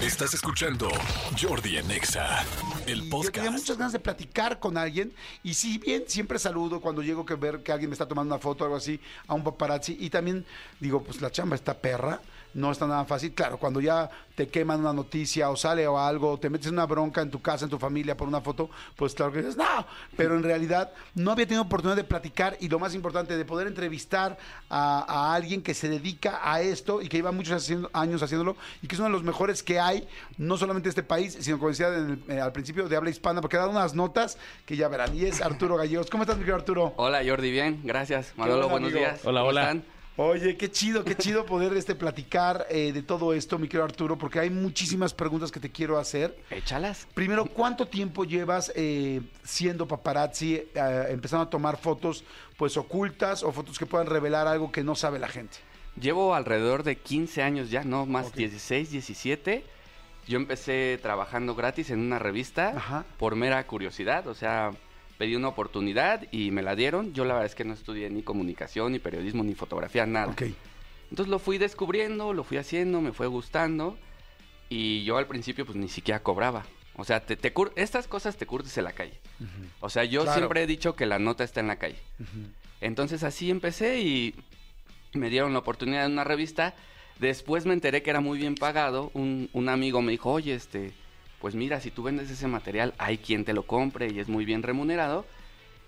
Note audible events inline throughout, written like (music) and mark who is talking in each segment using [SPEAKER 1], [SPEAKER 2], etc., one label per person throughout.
[SPEAKER 1] Estás escuchando Jordi en Exa, el
[SPEAKER 2] Yo tenía
[SPEAKER 1] podcast.
[SPEAKER 2] muchas ganas de platicar con alguien y si bien siempre saludo cuando llego que ver que alguien me está tomando una foto o algo así a un paparazzi y también digo, pues la chamba está perra, no está nada fácil. Claro, cuando ya te queman una noticia o sale o algo, te metes en una bronca en tu casa, en tu familia por una foto, pues claro que dices, no, pero en realidad no había tenido oportunidad de platicar y lo más importante, de poder entrevistar a, a alguien que se dedica a esto y que lleva muchos haciendo- años haciéndolo y que es uno de los mejores que hay, no solamente en este país, sino como decía en el- eh, al principio de habla hispana, porque ha dado unas notas que ya verán. Y es Arturo Gallegos. ¿Cómo estás, mi querido Arturo?
[SPEAKER 3] Hola Jordi, bien, gracias. Manolo,
[SPEAKER 2] bueno,
[SPEAKER 3] buenos días.
[SPEAKER 4] Hola,
[SPEAKER 3] ¿Cómo
[SPEAKER 4] hola.
[SPEAKER 3] están?
[SPEAKER 2] Oye, qué chido, qué chido poder este, platicar eh, de todo esto, mi querido Arturo, porque hay muchísimas preguntas que te quiero hacer.
[SPEAKER 3] Échalas.
[SPEAKER 2] Primero, ¿cuánto tiempo llevas eh, siendo paparazzi, eh, empezando a tomar fotos pues ocultas o fotos que puedan revelar algo que no sabe la gente?
[SPEAKER 3] Llevo alrededor de 15 años ya, no más,
[SPEAKER 2] Ok.
[SPEAKER 3] 16, 17. Yo empecé trabajando gratis en una revista
[SPEAKER 2] Ajá.
[SPEAKER 3] por mera curiosidad, o sea, pedí una oportunidad y me la dieron. Yo la verdad es que no estudié ni comunicación, ni periodismo, ni fotografía, nada.
[SPEAKER 2] Ok.
[SPEAKER 3] Entonces lo fui descubriendo, lo fui haciendo, me fue gustando y yo al principio pues ni siquiera cobraba. O sea, te, te cur- estas cosas te curtes en la calle. O sea, yo
[SPEAKER 2] Claro.
[SPEAKER 3] siempre he dicho que la nota está en la calle. Entonces así empecé y me dieron la oportunidad en una revista. Después me enteré que era muy bien pagado. Un, un amigo me dijo, oye, este, pues mira, si tú vendes ese material, hay quien te lo compre y es muy bien remunerado.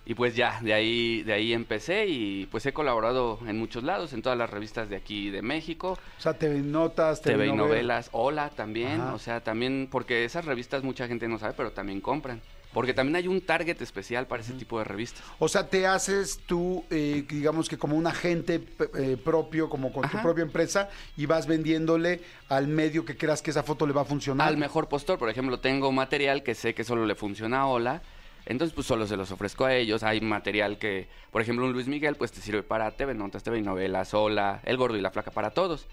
[SPEAKER 3] Y pues ya, de ahí, de ahí empecé y pues he colaborado en muchos lados, en todas las revistas de aquí de México,
[SPEAKER 2] O sea, TV Notas, TV,
[SPEAKER 3] TV
[SPEAKER 2] novelas.
[SPEAKER 3] novelas, Hola también,
[SPEAKER 2] Ajá.
[SPEAKER 3] o sea, también, porque esas revistas mucha gente no sabe, pero también compran. Porque también hay un target especial para ese tipo de revistas.
[SPEAKER 2] O sea, te haces tú, eh, digamos que como un agente eh, propio, como con tu propia empresa, y vas vendiéndole al medio que creas que esa foto le va a funcionar.
[SPEAKER 3] Al mejor postor, por ejemplo, tengo material que sé que solo le funciona a Hola, entonces pues solo se los ofrezco a ellos. Hay material que, por ejemplo, un Luis Miguel pues te sirve para TV Notas, TV Novelas, Hola, El Gordo y la Flaca, para todos.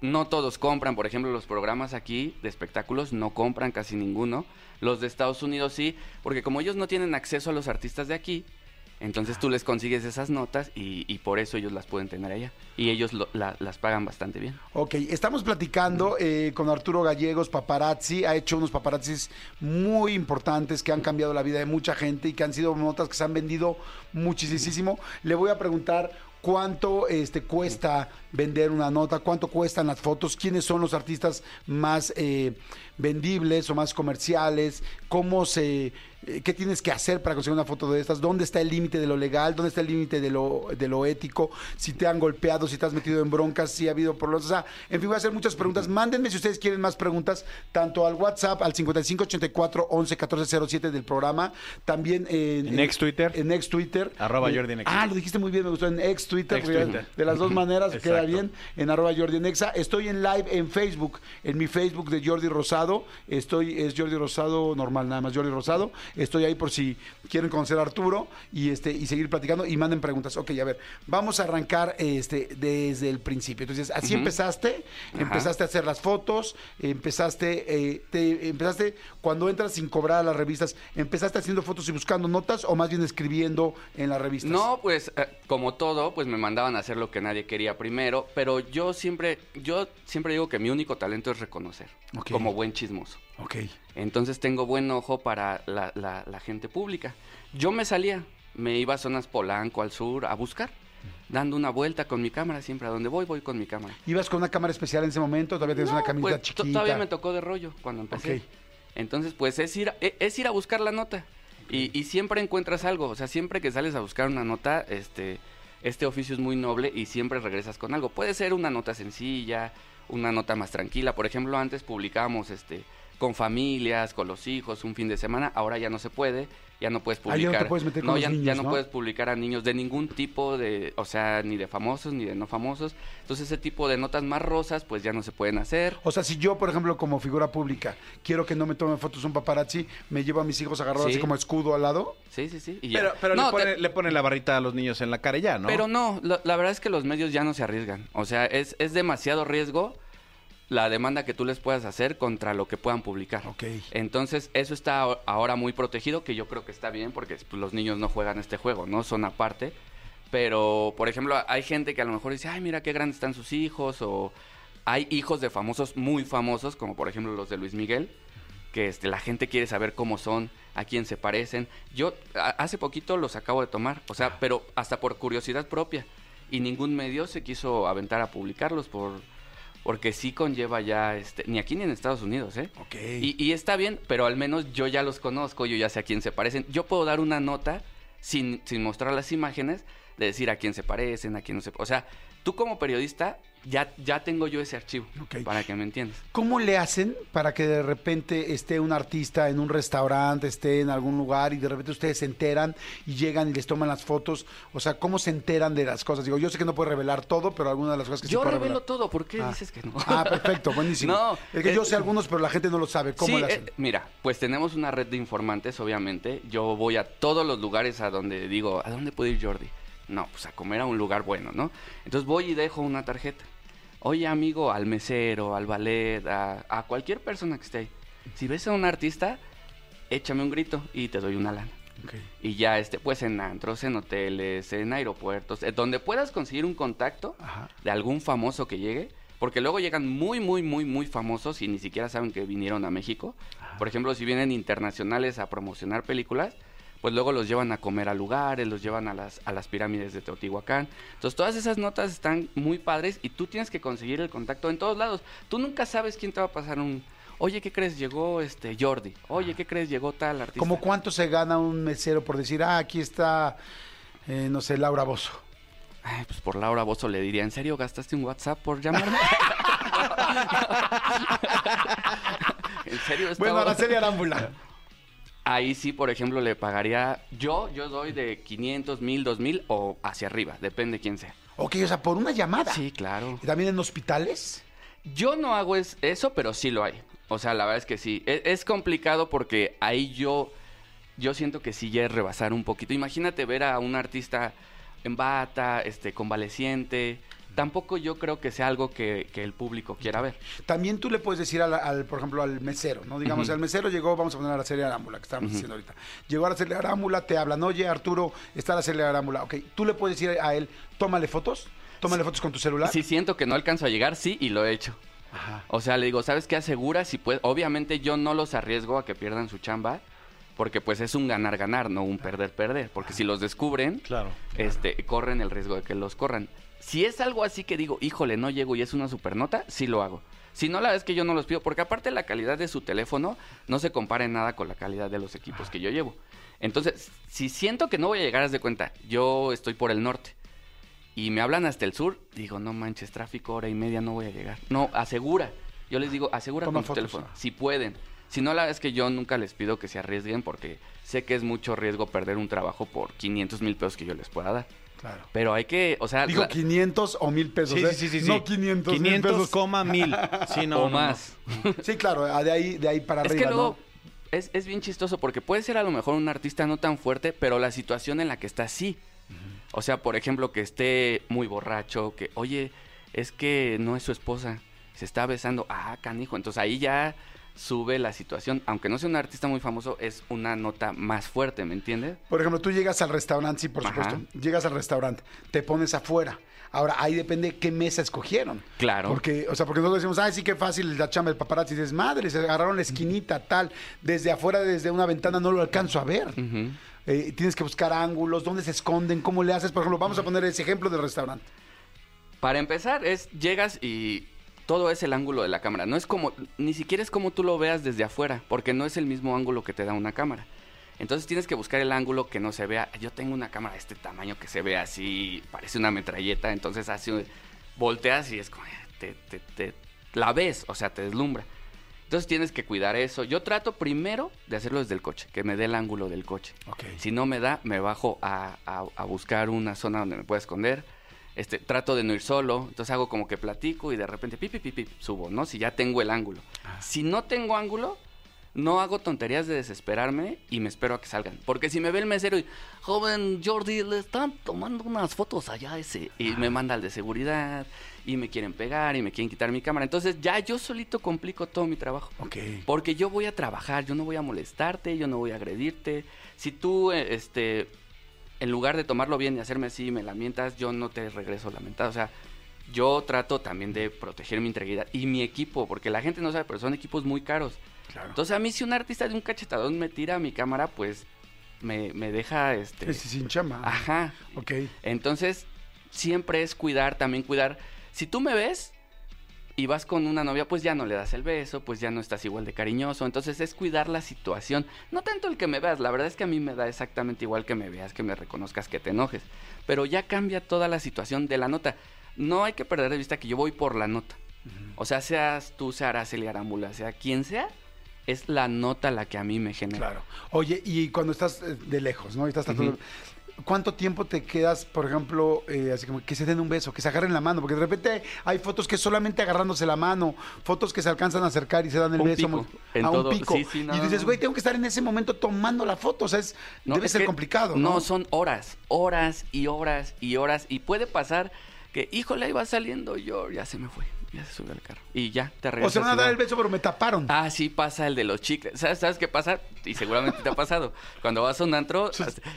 [SPEAKER 3] No todos compran, por ejemplo, los programas aquí de espectáculos no compran casi ninguno. Los de Estados Unidos sí, porque como ellos no tienen acceso a los artistas de aquí, entonces tú les consigues esas notas y, por eso ellos las pueden tener allá. Y ellos lo- la- las pagan bastante bien.
[SPEAKER 2] Ok, estamos platicando eh, con Arturo Gallegos, paparazzi. Ha hecho unos paparazzis muy importantes que han cambiado la vida de mucha gente y que han sido notas que se han vendido muchísimo. Le voy a preguntar cuánto este, cuesta vender una nota, cuánto cuestan las fotos, quiénes son los artistas más eh, vendibles o más comerciales, cómo se, eh, qué tienes que hacer para conseguir una foto de estas, dónde está el límite de lo legal, dónde está el límite de lo, de lo ético, si te han golpeado, si te has metido en broncas, si ha habido problemas, o sea, en fin, voy a hacer muchas preguntas. Mándenme si ustedes quieren más preguntas, tanto al WhatsApp, al 5584 11 1407 del programa, también en,
[SPEAKER 4] En ex Twitter.
[SPEAKER 2] En ex Twitter.
[SPEAKER 4] Arroba
[SPEAKER 2] Eh,
[SPEAKER 4] Jordi en Exa.
[SPEAKER 2] Ah, lo dijiste muy bien, me gustó en ex Twitter,
[SPEAKER 4] Ex Twitter.
[SPEAKER 2] de las dos maneras (laughs) queda bien en arroba Jordi en Exa. Estoy en live en Facebook, en mi Facebook de Jordi Rosado. Estoy, es Jordi Rosado normal, nada más Jordi Rosado. Estoy ahí por si quieren conocer a Arturo y este y seguir platicando y manden preguntas. Ok, a ver, vamos a arrancar este desde el principio. Entonces, así empezaste,
[SPEAKER 3] Ajá.
[SPEAKER 2] empezaste a hacer las fotos, empezaste, eh, te, empezaste cuando entras sin cobrar a las revistas, empezaste haciendo fotos y buscando notas o más bien escribiendo en las revistas.
[SPEAKER 3] No, pues eh, como todo, pues me mandaban a hacer lo que nadie quería primero, pero yo siempre, yo siempre digo que mi único talento es reconocer, como buen chismoso.
[SPEAKER 2] Ok.
[SPEAKER 3] Entonces tengo buen ojo para la, la- la gente pública. Yo me salía, me iba a zonas Polanco, al sur, a buscar, dando una vuelta con mi cámara, siempre a donde voy, voy con mi cámara.
[SPEAKER 2] ¿Ibas con una cámara especial en ese momento? ¿Todavía tienes una camisa
[SPEAKER 3] pues,
[SPEAKER 2] chiquita?
[SPEAKER 3] Todavía me tocó de rollo cuando empecé.
[SPEAKER 2] Ok.
[SPEAKER 3] Entonces, pues es ir, a, e- es ir a buscar la nota. Y, y siempre encuentras algo. O sea, siempre que sales a buscar una nota, este, este oficio es muy noble y siempre regresas con algo. Puede ser una nota sencilla, una nota más tranquila. Por ejemplo, antes publicábamos este, con familias, con los hijos, un fin de semana. Ahora ya no se puede. Ya no puedes
[SPEAKER 2] Ah, ya no te
[SPEAKER 3] publicar.
[SPEAKER 2] puedes meter con los
[SPEAKER 3] ya,
[SPEAKER 2] niños,
[SPEAKER 3] ya no,
[SPEAKER 2] ¿no?
[SPEAKER 3] puedes publicar a niños de ningún tipo de, o sea, ni de famosos ni de no famosos. Entonces ese tipo de notas más rosas, pues ya no se pueden hacer.
[SPEAKER 2] O sea, si yo, por ejemplo, como figura pública, quiero que no me tomen fotos un paparazzi, me llevo a mis hijos agarrados
[SPEAKER 3] Sí.
[SPEAKER 2] así como escudo al lado.
[SPEAKER 3] Sí, sí, sí. y.
[SPEAKER 4] Pero, pero
[SPEAKER 3] No,
[SPEAKER 4] le, pone,
[SPEAKER 3] te-
[SPEAKER 4] le ponen la barrita a los niños en la cara ya, ¿no?
[SPEAKER 3] Pero no, la, la verdad es que los medios ya no se arriesgan. O sea, es, es demasiado riesgo la demanda que tú les puedas hacer contra lo que puedan publicar.
[SPEAKER 2] Ok.
[SPEAKER 3] Entonces, eso está ahora muy protegido, que yo creo que está bien, porque pues, los niños no juegan este juego, ¿no? Son aparte. Pero, por ejemplo, hay gente que a lo mejor dice, ay, mira qué grandes están sus hijos, o hay hijos de famosos muy famosos, como por ejemplo los de Luis Miguel, que este, la gente quiere saber cómo son, a quién se parecen. Yo a- hace poquito los acabo de tomar, o sea, pero hasta por curiosidad propia. Y ningún medio se quiso aventar a publicarlos por porque sí conlleva ya, este, ni aquí ni en Estados Unidos, ¿eh?
[SPEAKER 2] Ok.
[SPEAKER 3] Y, y está bien, pero al menos yo ya los conozco, yo ya sé a quién se parecen. Yo puedo dar una nota sin, sin mostrar las imágenes de decir a quién se parecen, a quién no se... O sea, tú como periodista ya, ya tengo yo ese archivo,
[SPEAKER 2] Ok.
[SPEAKER 3] para que me entiendas.
[SPEAKER 2] ¿Cómo le hacen para que de repente esté un artista en un restaurante, esté en algún lugar y de repente ustedes se enteran y llegan y les toman las fotos? O sea, ¿cómo se enteran de las cosas? Digo, yo sé que no puede revelar todo, pero algunas de las cosas que
[SPEAKER 3] Yo
[SPEAKER 2] sí puede
[SPEAKER 3] revelo
[SPEAKER 2] revelar.
[SPEAKER 3] todo, ¿por qué
[SPEAKER 2] Ah.
[SPEAKER 3] dices que no?
[SPEAKER 2] Ah, perfecto, buenísimo. (laughs)
[SPEAKER 3] No,
[SPEAKER 2] es que
[SPEAKER 3] eh,
[SPEAKER 2] yo sé algunos, pero la gente no lo sabe. ¿Cómo
[SPEAKER 3] Sí,
[SPEAKER 2] le hacen?
[SPEAKER 3] eh, mira, pues tenemos una red de informantes, obviamente. Yo voy a todos los lugares a donde digo, ¿a dónde puede ir Jordi? No, pues a comer a un lugar bueno, ¿no? Entonces voy y dejo una tarjeta. Oye, amigo, al mesero, al ballet, a, a cualquier persona que esté ahí. Si ves a un artista, échame un grito y te doy una lana.
[SPEAKER 2] Ok.
[SPEAKER 3] Y ya, este, pues en antros, en hoteles, en aeropuertos, eh, donde puedas conseguir un contacto
[SPEAKER 2] Ajá.
[SPEAKER 3] de algún famoso que llegue, porque luego llegan muy, muy, muy, muy famosos y ni siquiera saben que vinieron a México. Por ejemplo, si vienen internacionales a promocionar películas, pues luego los llevan a comer a lugares, los llevan a las, a las pirámides de Teotihuacán. Entonces, todas esas notas están muy padres y tú tienes que conseguir el contacto en todos lados. Tú nunca sabes quién te va a pasar un... Oye, ¿qué crees? Llegó este Jordi. Oye, ¿qué crees? Llegó tal artista.
[SPEAKER 2] ¿Cómo cuánto se gana un mesero por decir, ah, aquí está, eh, no sé, Laura Bozo?
[SPEAKER 3] Ay, pues por Laura Bozo le diría, ¿en serio gastaste un WhatsApp por llamarme? (laughs) (laughs) ¿En serio?
[SPEAKER 2] Bueno,
[SPEAKER 3] estaba-
[SPEAKER 2] Araceli Arámbula.
[SPEAKER 3] Ahí sí, por ejemplo, le pagaría... Yo, yo doy de 500, 1000, 2000 o hacia arriba, depende quién sea.
[SPEAKER 2] Ok, o sea, por una llamada.
[SPEAKER 3] Sí, claro.
[SPEAKER 2] ¿Y también en hospitales?
[SPEAKER 3] Yo no hago es- eso, pero sí lo hay. O sea, la verdad es que sí. E- Es, complicado porque ahí yo, yo siento que sí ya es rebasar un poquito. Imagínate ver a un artista en bata, este, convaleciente. Tampoco yo creo que sea algo que, que el público quiera ver.
[SPEAKER 2] También tú le puedes decir, al, al, por ejemplo, al mesero, ¿no? Digamos,
[SPEAKER 3] Ujú.
[SPEAKER 2] el mesero llegó, vamos a poner a la serie Arámbula, que estábamos
[SPEAKER 3] Ujú.
[SPEAKER 2] diciendo ahorita. Llegó a la serie Arámbula, te hablan, oye, Arturo, está la serie Arámbula. Ok, tú le puedes decir a él, tómale fotos, tómale fotos con tu celular.
[SPEAKER 3] Si siento que no alcanzo a llegar, sí, y lo he hecho.
[SPEAKER 2] Ajá.
[SPEAKER 3] O sea, le digo, ¿sabes qué asegura? Si puede, obviamente yo no los arriesgo a que pierdan su chamba, porque pues es un ganar-ganar, no un perder-perder. Porque si los descubren,
[SPEAKER 4] Claro.
[SPEAKER 3] este, corren el riesgo de que los corran. Si es algo así que digo, híjole, no llego y es una supernota, sí lo hago. Si no, la es que yo no los pido, porque aparte la calidad de su teléfono no se compara en nada con la calidad de los equipos que yo llevo. Entonces, si siento que no voy a llegar, haz de cuenta, yo estoy por el norte y me hablan hasta el sur, digo, no manches, tráfico, hora y media, no voy a llegar. No, asegura. Yo les digo, asegura
[SPEAKER 2] Toma
[SPEAKER 3] con tu
[SPEAKER 2] fotos,
[SPEAKER 3] teléfono,
[SPEAKER 2] ah.
[SPEAKER 3] si pueden. Si no, la verdad es que yo nunca les pido que se arriesguen porque sé que es mucho riesgo perder un trabajo por 500 mil pesos que yo les pueda dar.
[SPEAKER 2] Claro.
[SPEAKER 3] Pero hay que, o sea,
[SPEAKER 2] Digo
[SPEAKER 3] la-
[SPEAKER 2] 500 o 1000 pesos.
[SPEAKER 4] Sí,
[SPEAKER 2] ¿eh?
[SPEAKER 4] sí, sí, sí.
[SPEAKER 2] No 500,
[SPEAKER 4] 500,
[SPEAKER 2] mil pesos.
[SPEAKER 4] coma mil. Sí, no,
[SPEAKER 3] o
[SPEAKER 4] no, no.
[SPEAKER 3] más.
[SPEAKER 2] Sí, claro, ah, de ahí, de ahí para
[SPEAKER 3] Es
[SPEAKER 2] arriba,
[SPEAKER 3] que luego
[SPEAKER 2] ¿no?
[SPEAKER 3] es, es bien chistoso porque puede ser a lo mejor un artista no tan fuerte, pero la situación en la que está sí. O sea, por ejemplo, que esté muy borracho, que, oye, es que no es su esposa, se está besando, ah, canijo. Entonces ahí ya sube la situación. Aunque no sea un artista muy famoso, es una nota más fuerte, ¿me entiendes?
[SPEAKER 2] Por ejemplo, tú llegas al restaurante, sí, por
[SPEAKER 3] Ajá.
[SPEAKER 2] supuesto. Llegas al restaurante, te pones afuera. Ahora, ahí depende qué mesa escogieron.
[SPEAKER 3] Claro.
[SPEAKER 2] Porque, o sea, porque nosotros decimos, ay, sí, qué fácil la chamba del paparazzi. Dices, madre, se agarraron la esquinita, tal. Desde afuera, desde una ventana, no lo alcanzo a ver. Eh, tienes que buscar ángulos, dónde se esconden, cómo le haces. Por ejemplo, vamos a poner ese ejemplo del restaurante.
[SPEAKER 3] Para empezar, es llegas y todo es el ángulo de la cámara. No es como, ni siquiera es como tú lo veas desde afuera, porque no es el mismo ángulo que te da una cámara. Entonces tienes que buscar el ángulo que no se vea. Yo tengo una cámara de este tamaño que se ve así, parece una metralleta, entonces así volteas y es como, te, te- te- la ves, o sea, te deslumbra. Entonces tienes que cuidar eso. Yo trato primero de hacerlo desde el coche, que me dé el ángulo del coche. Si no me da, me bajo a, a- a buscar una zona donde me pueda esconder. Este, trato de no ir solo, entonces hago como que platico y de repente pipi pipi subo, ¿no? Si ya tengo el ángulo. Si no tengo ángulo, no hago tonterías de desesperarme y me espero a que salgan. Porque si me ve el mesero y, joven Jordi, le están tomando unas fotos allá ese. Y me manda al de seguridad y me quieren pegar y me quieren quitar mi cámara. Entonces ya yo solito complico todo mi trabajo.
[SPEAKER 2] Ok.
[SPEAKER 3] Porque yo voy a trabajar, yo no voy a molestarte, yo no voy a agredirte. Si tú, eh, este, en lugar de tomarlo bien y hacerme así, me lamentas, yo no te regreso lamentado. O sea, yo trato también de proteger mi integridad y mi equipo, porque la gente no sabe, pero son equipos muy caros.
[SPEAKER 2] Claro.
[SPEAKER 3] Entonces a mí si un artista de un cachetadón me tira mi cámara, pues me, me deja este...
[SPEAKER 2] Es sin chama.
[SPEAKER 3] Ajá.
[SPEAKER 2] Ok.
[SPEAKER 3] Entonces siempre es cuidar, también cuidar. Si tú me ves y vas con una novia, pues ya no le das el beso, pues ya no estás igual de cariñoso. Entonces es cuidar la situación. No tanto el que me veas, la verdad es que a mí me da exactamente igual que me veas, que me reconozcas, que te enojes. Pero ya cambia toda la situación de la nota. No hay que perder de vista que yo voy por la nota. O sea, seas tú, sea Araceli Arámbula, sea quien sea, es la nota la que a mí me genera.
[SPEAKER 2] Claro. Oye, y cuando estás eh, de lejos, ¿no? Y estás
[SPEAKER 3] Ujú.
[SPEAKER 2] ¿Cuánto tiempo te quedas, por ejemplo, eh, así como que se den un beso, que se agarren la mano? Porque de repente hay fotos que solamente agarrándose la mano, fotos que se alcanzan a acercar y se dan el
[SPEAKER 3] Un
[SPEAKER 2] beso
[SPEAKER 3] pico,
[SPEAKER 2] a un
[SPEAKER 3] todo.
[SPEAKER 2] pico.
[SPEAKER 3] Sí, sí, no,
[SPEAKER 2] y dices, güey, tengo que estar en ese momento tomando la foto. O sea, es,
[SPEAKER 3] No,
[SPEAKER 2] debe
[SPEAKER 3] es
[SPEAKER 2] ser complicado, ¿no?
[SPEAKER 3] No, son horas, horas y horas y horas. Y puede pasar que, híjole, ahí va saliendo yo, ya se me fue, ya se subió al carro. Y ya, te
[SPEAKER 2] O
[SPEAKER 3] regresas.
[SPEAKER 2] se van a dar el beso, pero me taparon.
[SPEAKER 3] Ah, sí pasa el de los chicles. ¿Sabes, ¿Sabes qué pasa? Y seguramente te ha pasado. Cuando vas a un antro,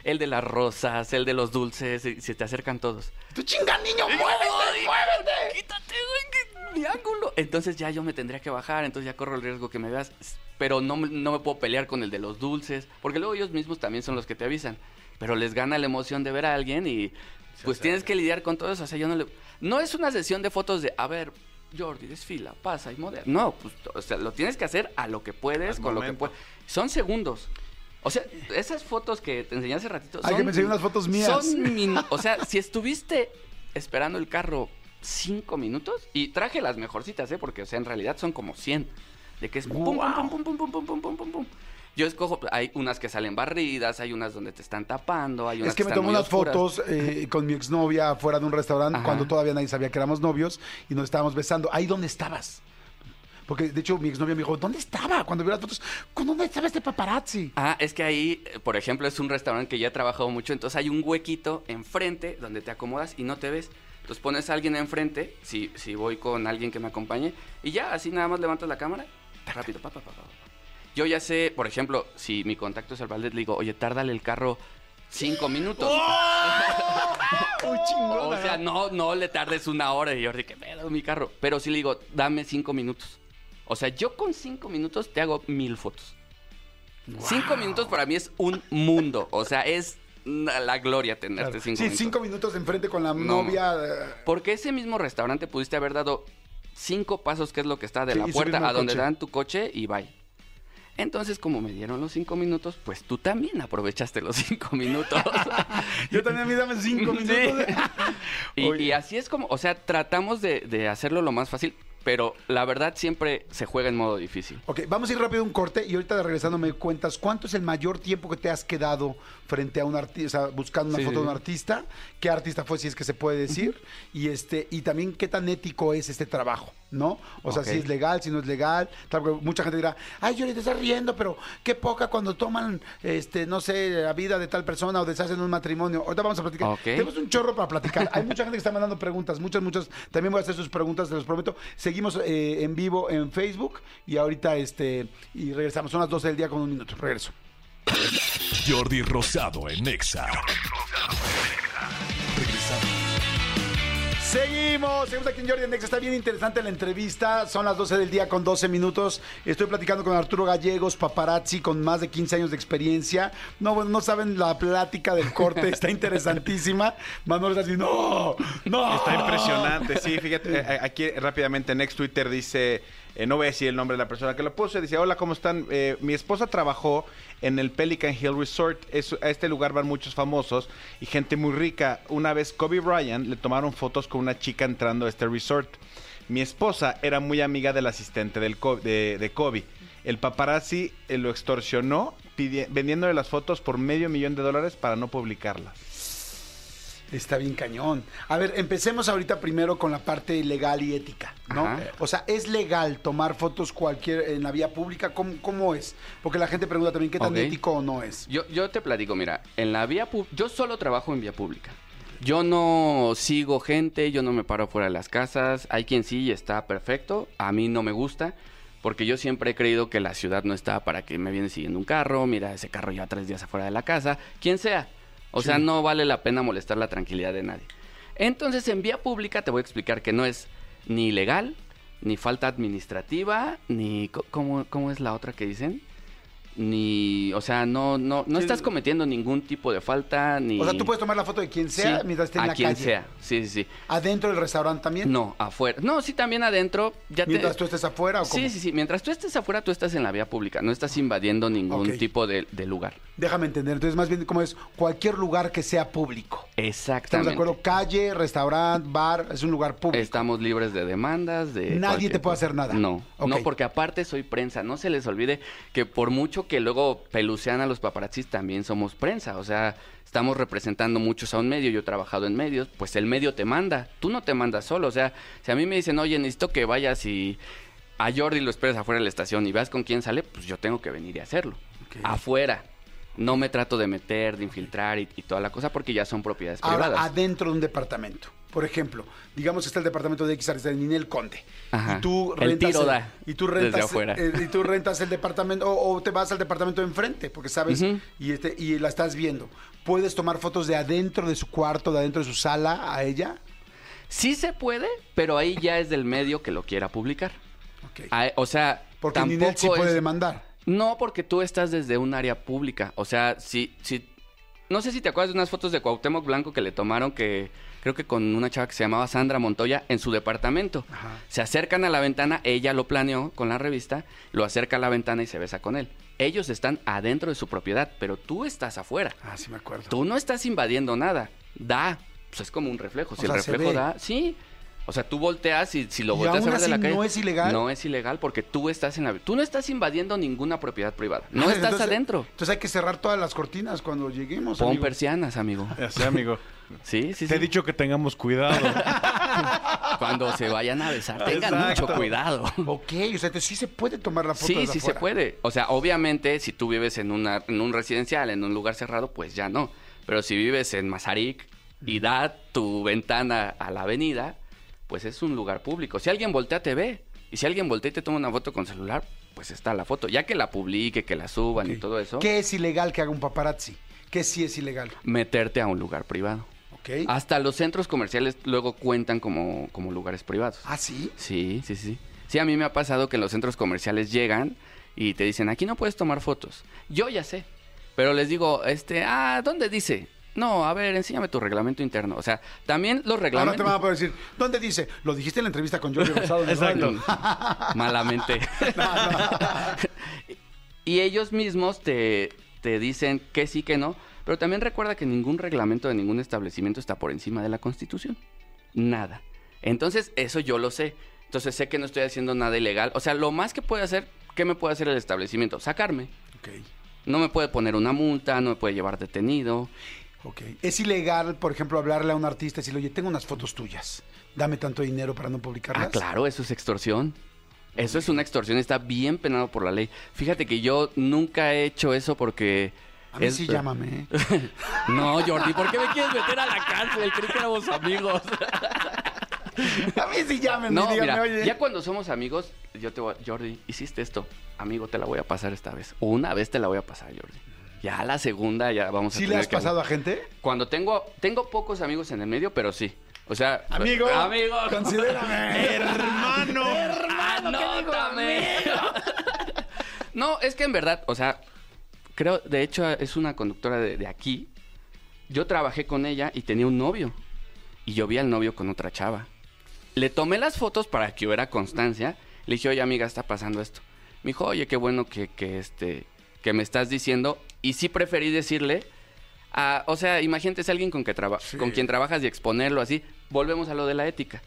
[SPEAKER 3] el de las rosas, el de los dulces, y se te acercan todos.
[SPEAKER 2] ¡Tú chinga, niño, muévete, muévete!
[SPEAKER 3] Quítate, güey, mi ángulo. Entonces ya yo me tendría que bajar, entonces ya corro el riesgo que me veas. Pero no, no me puedo pelear con el de los dulces, porque luego ellos mismos también son los que te avisan. Pero les gana la emoción de ver a alguien y pues tienes que lidiar con todo eso. O sea, yo no le... No es una sesión de fotos de, a ver, Jordi, desfila, pasa y modela. No, pues, o sea, lo tienes que hacer a lo que puedes,
[SPEAKER 4] Al
[SPEAKER 3] con lo que puedes. Son segundos. O sea, esas fotos que te enseñé hace ratito.
[SPEAKER 2] Ay, que me unas fotos mías.
[SPEAKER 3] Son min- o sea, si estuviste esperando el carro cinco minutos, y traje las mejorcitas, ¿eh? Porque, o sea, en realidad son como 100. De que es pum, pum, pum, pum, pum, pum, pum, pum, pum, pum, pum. Yo escojo, hay unas que salen barridas, hay unas donde te están tapando, hay unas
[SPEAKER 2] Es que me
[SPEAKER 3] muy
[SPEAKER 2] unas
[SPEAKER 3] oscuras.
[SPEAKER 2] fotos eh, con mi exnovia afuera de un restaurante
[SPEAKER 3] Ajá.
[SPEAKER 2] cuando todavía nadie sabía que éramos novios y nos estábamos besando. ¿Ahí dónde estabas? Porque de hecho mi exnovia me dijo, ¿dónde estaba? Cuando vi las fotos, ¿con dónde estaba este paparazzi?
[SPEAKER 3] Ah, es que ahí, eh, por ejemplo, es un restaurante que ya he trabajado mucho, entonces hay un huequito enfrente donde te acomodas y no te ves. Entonces pones a alguien enfrente, si, si voy con alguien que me acompañe, y ya así nada más levantas la cámara, rápido, pa, pa, pa, pa, pa. Yo ya sé, por ejemplo, si mi contacto es el Valdez, le digo, oye, tárdale el carro cinco minutos. (laughs)
[SPEAKER 2] Chingón.
[SPEAKER 3] O sea, no, no le tardes una hora y yo que pedo mi carro. Pero sí le digo, dame cinco minutos. O sea, yo con cinco minutos te hago mil fotos. Cinco minutos para mí es un mundo. O sea, es la gloria tenerte cinco
[SPEAKER 2] sí,
[SPEAKER 3] minutos.
[SPEAKER 2] cinco minutos enfrente con la
[SPEAKER 3] No.
[SPEAKER 2] novia. eh,
[SPEAKER 3] Porque ese mismo restaurante pudiste haber dado cinco pasos, que es lo que está de
[SPEAKER 2] Sí,
[SPEAKER 3] la puerta a donde
[SPEAKER 2] coche.
[SPEAKER 3] dan tu coche y bye. Entonces, como me dieron los cinco minutos, pues tú también aprovechaste los cinco (laughs) minutos. (laughs)
[SPEAKER 2] Yo también a mí dame cinco
[SPEAKER 3] Sí.
[SPEAKER 2] minutos. (laughs)
[SPEAKER 3] Y, así es como, o sea, tratamos de, de hacerlo lo más fácil, pero la verdad siempre se juega en modo difícil.
[SPEAKER 2] Ok, vamos a ir rápido a un corte y ahorita de regresando me cuentas cuánto es el mayor tiempo que te has quedado frente a un artista, buscando una
[SPEAKER 3] Sí,
[SPEAKER 2] foto de un artista, qué artista fue si es que se puede decir, y este, y también qué tan ético es este trabajo, ¿no? O sea, si es legal, si no es legal, tal, mucha gente dirá, ay, yo te estás riendo, pero qué poca cuando toman, este, no sé, la vida de tal persona o deshacen un matrimonio. Ahorita vamos a platicar. Tenemos un chorro para platicar. Hay mucha gente que está mandando preguntas, muchas, muchas. También voy a hacer sus preguntas, te los prometo. Seguimos eh, en vivo en Facebook y ahorita este y regresamos. Son las 12 del día con un minuto. Regreso.
[SPEAKER 1] Jordi Rosado en Nexa. Regresamos.
[SPEAKER 2] Seguimos, seguimos aquí en Jordi Next. Está bien interesante la entrevista. Son las 12 del día con 12 minutos. Estoy platicando con Arturo Gallegos, paparazzi, con más de 15 años de experiencia. No, bueno, no saben la plática del corte, está (laughs) interesantísima. Manuel está así, no, no.
[SPEAKER 4] Está impresionante, sí, fíjate, eh, aquí rápidamente en ex Twitter dice, eh, no voy a decir el nombre de la persona que lo puso, dice, hola, ¿cómo están? Eh, mi esposa trabajó en el Pelican Hill Resort, Es- a este lugar van muchos famosos y gente muy rica. Una vez Kobe Bryant le tomaron fotos con una chica entrando a este resort. Mi esposa era muy amiga del asistente del Co- de, de Kobe. El paparazzi eh, lo extorsionó vendiéndole las fotos por medio millón de dólares para no publicarlas.
[SPEAKER 2] Está bien cañón. A ver, empecemos ahorita primero con la parte legal y ética, ¿no?
[SPEAKER 3] Ajá.
[SPEAKER 2] O sea, ¿es legal tomar fotos cualquier en la vía pública? ¿Cómo, cómo es? Porque la gente pregunta también qué tan ético o no es.
[SPEAKER 3] Yo, yo te platico, mira, en la vía pública, yo solo trabajo en vía pública. Yo no sigo gente, yo no me paro fuera de las casas. Hay quien sí y está perfecto. A mí no me gusta, porque yo siempre he creído que la ciudad no está para que me viene siguiendo un carro. Mira, ese carro ya tres días afuera de la casa. Quien sea. O sea, no vale la pena molestar la tranquilidad de nadie. Entonces, en vía pública te voy a explicar que no es ni ilegal, ni falta administrativa, ni... ¿Cómo, cómo es la otra que dicen? Ni... O sea, no, no, no
[SPEAKER 2] Sí.
[SPEAKER 3] estás cometiendo ningún tipo de falta, ni...
[SPEAKER 2] O sea, tú puedes tomar la foto de quien sea
[SPEAKER 3] Sí,
[SPEAKER 2] mientras esté en
[SPEAKER 3] a
[SPEAKER 2] la
[SPEAKER 3] quien
[SPEAKER 2] calle.
[SPEAKER 3] sea, sí, sí, sí.
[SPEAKER 2] ¿Adentro del restaurante también?
[SPEAKER 3] No, afuera. No, sí, también adentro. Ya
[SPEAKER 2] Mientras
[SPEAKER 3] te...
[SPEAKER 2] tú estés afuera o cómo?
[SPEAKER 3] Sí, sí, sí. Mientras tú estés afuera, tú estás en la vía pública. No estás invadiendo ningún tipo de, de lugar.
[SPEAKER 2] Déjame entender. Entonces, más bien, como es cualquier lugar que sea público. ¿Estamos
[SPEAKER 3] Exactamente.
[SPEAKER 2] de acuerdo? Calle, restaurante, bar, es un lugar público.
[SPEAKER 3] Estamos libres de demandas, de...
[SPEAKER 2] Nadie te puede hacer nada.
[SPEAKER 3] No, no, porque aparte soy prensa. No se les olvide que por mucho que luego pelucean a los paparazzis, también somos prensa. O sea, estamos representando muchos a un medio. Yo he trabajado en medios, pues el medio te manda. Tú no te mandas solo. O sea, si a mí me dicen, oye, necesito que vayas y a Jordi lo esperes afuera de la estación y veas con quién sale, pues yo tengo que venir y hacerlo. Afuera. No me trato de meter, de infiltrar y, y toda la cosa porque ya son propiedades
[SPEAKER 2] Ahora,
[SPEAKER 3] privadas.
[SPEAKER 2] adentro de un departamento. Por ejemplo, digamos que está el departamento de X de Ninel Conde.
[SPEAKER 3] Ajá.
[SPEAKER 2] Y tú
[SPEAKER 3] El
[SPEAKER 2] rentas
[SPEAKER 3] tiro da
[SPEAKER 2] y tú
[SPEAKER 3] desde
[SPEAKER 2] rentas
[SPEAKER 3] afuera.
[SPEAKER 2] eh, y tú rentas el departamento o, o te vas al departamento de enfrente porque sabes y este y la estás viendo. ¿Puedes tomar fotos de adentro de su cuarto, de adentro de su sala a ella?
[SPEAKER 3] Sí se puede, pero ahí ya es del medio que lo quiera publicar.
[SPEAKER 2] Ok.
[SPEAKER 3] Ah, o sea,
[SPEAKER 2] Porque
[SPEAKER 3] tampoco
[SPEAKER 2] Ninel sí puede demandar.
[SPEAKER 3] No, porque tú estás desde un área pública. O sea, si, si... No sé si te acuerdas de unas fotos de Cuauhtémoc Blanco que le tomaron que... Creo que con una chava que se llamaba Sandra Montoya en su departamento.
[SPEAKER 2] Ajá.
[SPEAKER 3] Se acercan a la ventana, ella lo planeó con la revista, lo acerca a la ventana y se besa con él. Ellos están adentro de su propiedad, pero tú estás afuera.
[SPEAKER 2] Ah, sí me acuerdo.
[SPEAKER 3] Tú no estás invadiendo nada. Da. Pues es como un reflejo. Si
[SPEAKER 2] O
[SPEAKER 3] el
[SPEAKER 2] sea,
[SPEAKER 3] reflejo da, sí. O sea, tú volteas y si lo
[SPEAKER 2] ¿Y
[SPEAKER 3] volteas a ver de la calle.
[SPEAKER 2] no es ilegal?
[SPEAKER 3] No es ilegal porque tú estás en la. Tú no estás invadiendo ninguna propiedad privada. (laughs) No estás
[SPEAKER 2] entonces-
[SPEAKER 3] adentro.
[SPEAKER 2] Entonces hay que cerrar todas las cortinas cuando lleguemos.
[SPEAKER 3] Pon
[SPEAKER 2] amigo.
[SPEAKER 3] persianas, amigo. (laughs)
[SPEAKER 4] Sé, amigo.
[SPEAKER 3] Sí, sí,
[SPEAKER 5] Te he dicho que tengamos cuidado. (laughs)
[SPEAKER 3] Cuando se vayan a besar, tengan
[SPEAKER 4] Exacto.
[SPEAKER 3] mucho cuidado.
[SPEAKER 2] Ok, o sea, entonces sí se puede tomar la foto
[SPEAKER 3] Sí,
[SPEAKER 2] desde
[SPEAKER 3] sí se puede. O sea, obviamente, si tú vives en, una, en un residencial, en un lugar cerrado, pues ya no. Pero si vives en Mazarik y da tu ventana a la avenida, pues es un lugar público. Si alguien voltea, te ve. Y si alguien voltea y te toma una foto con celular, pues está la foto. Ya que la publique, que la suban y todo eso,
[SPEAKER 2] ¿Qué es ilegal que haga un paparazzi? ¿Qué sí es ilegal?
[SPEAKER 3] meterte a un lugar privado. Hasta los centros comerciales luego cuentan como, como lugares privados.
[SPEAKER 2] ¿Ah, sí?
[SPEAKER 3] Sí, sí, sí. Sí, a mí me ha pasado que en los centros comerciales llegan y te dicen, aquí no puedes tomar fotos. Yo ya sé, pero les digo, este, ah, ¿dónde dice? No, a ver, enséñame tu reglamento interno. O sea, también los
[SPEAKER 2] Ahora te
[SPEAKER 3] reglamentos...
[SPEAKER 2] van a poder decir, ¿dónde dice? Lo dijiste en la entrevista con Jordi Rosado.
[SPEAKER 5] Exacto.
[SPEAKER 2] radio.
[SPEAKER 3] Malamente. (laughs) (laughs) y ellos mismos te, te dicen que sí, que no, pero también recuerda que ningún reglamento de ningún establecimiento está por encima de la Constitución. Nada. Entonces, eso yo lo sé. Entonces sé que no estoy haciendo nada ilegal. O sea, lo más que puede hacer, ¿qué me puede hacer el establecimiento? Sacarme.
[SPEAKER 2] Ok,
[SPEAKER 3] No me puede poner una multa, no me puede llevar detenido.
[SPEAKER 2] ok. Es ilegal, por ejemplo, hablarle a un artista y decirle, oye, tengo unas fotos tuyas. Dame tanto dinero para no publicarlas.
[SPEAKER 3] Ah, claro, eso es extorsión. Eso es una extorsión, está bien penado por la ley. Fíjate que yo nunca he hecho eso porque...
[SPEAKER 2] A mí
[SPEAKER 3] es-
[SPEAKER 2] sí llámame. ¿eh? (laughs)
[SPEAKER 3] No, Jordi, ¿por qué me quieres meter a la cárcel? Creí que éramos amigos. (laughs)
[SPEAKER 2] A mí sí llámenme,
[SPEAKER 3] No,
[SPEAKER 2] díganme,
[SPEAKER 3] mira,
[SPEAKER 2] oye.
[SPEAKER 3] ya cuando somos amigos, yo te voy a... Jordi, hiciste esto. Amigo, te la voy a pasar esta vez. Una vez te la voy a pasar, Jordi. Ya la segunda ya vamos a
[SPEAKER 2] ¿Sí le
[SPEAKER 3] tener
[SPEAKER 2] has
[SPEAKER 3] que-
[SPEAKER 2] pasado a gente?
[SPEAKER 3] Cuando tengo... Tengo pocos amigos en el medio, pero sí. O sea...
[SPEAKER 2] Amigo,
[SPEAKER 3] Amigo.
[SPEAKER 2] considérame.
[SPEAKER 5] ¡Hermano!
[SPEAKER 3] ¡Anótame! (laughs) no, es que en verdad, o sea, creo, de hecho, es una conductora de, de aquí. Yo trabajé con ella y tenía un novio. Y yo vi al novio con otra chava. Le tomé las fotos para que hubiera constancia. Le dije, oye, amiga, está pasando esto. Me dijo, oye, qué bueno que, que, este, que me estás diciendo. Y sí preferí decirle, a- o sea, imagínate es alguien con, que traba-
[SPEAKER 2] Sí.
[SPEAKER 3] con quien trabajas y exponerlo así. Volvemos a lo de la ética.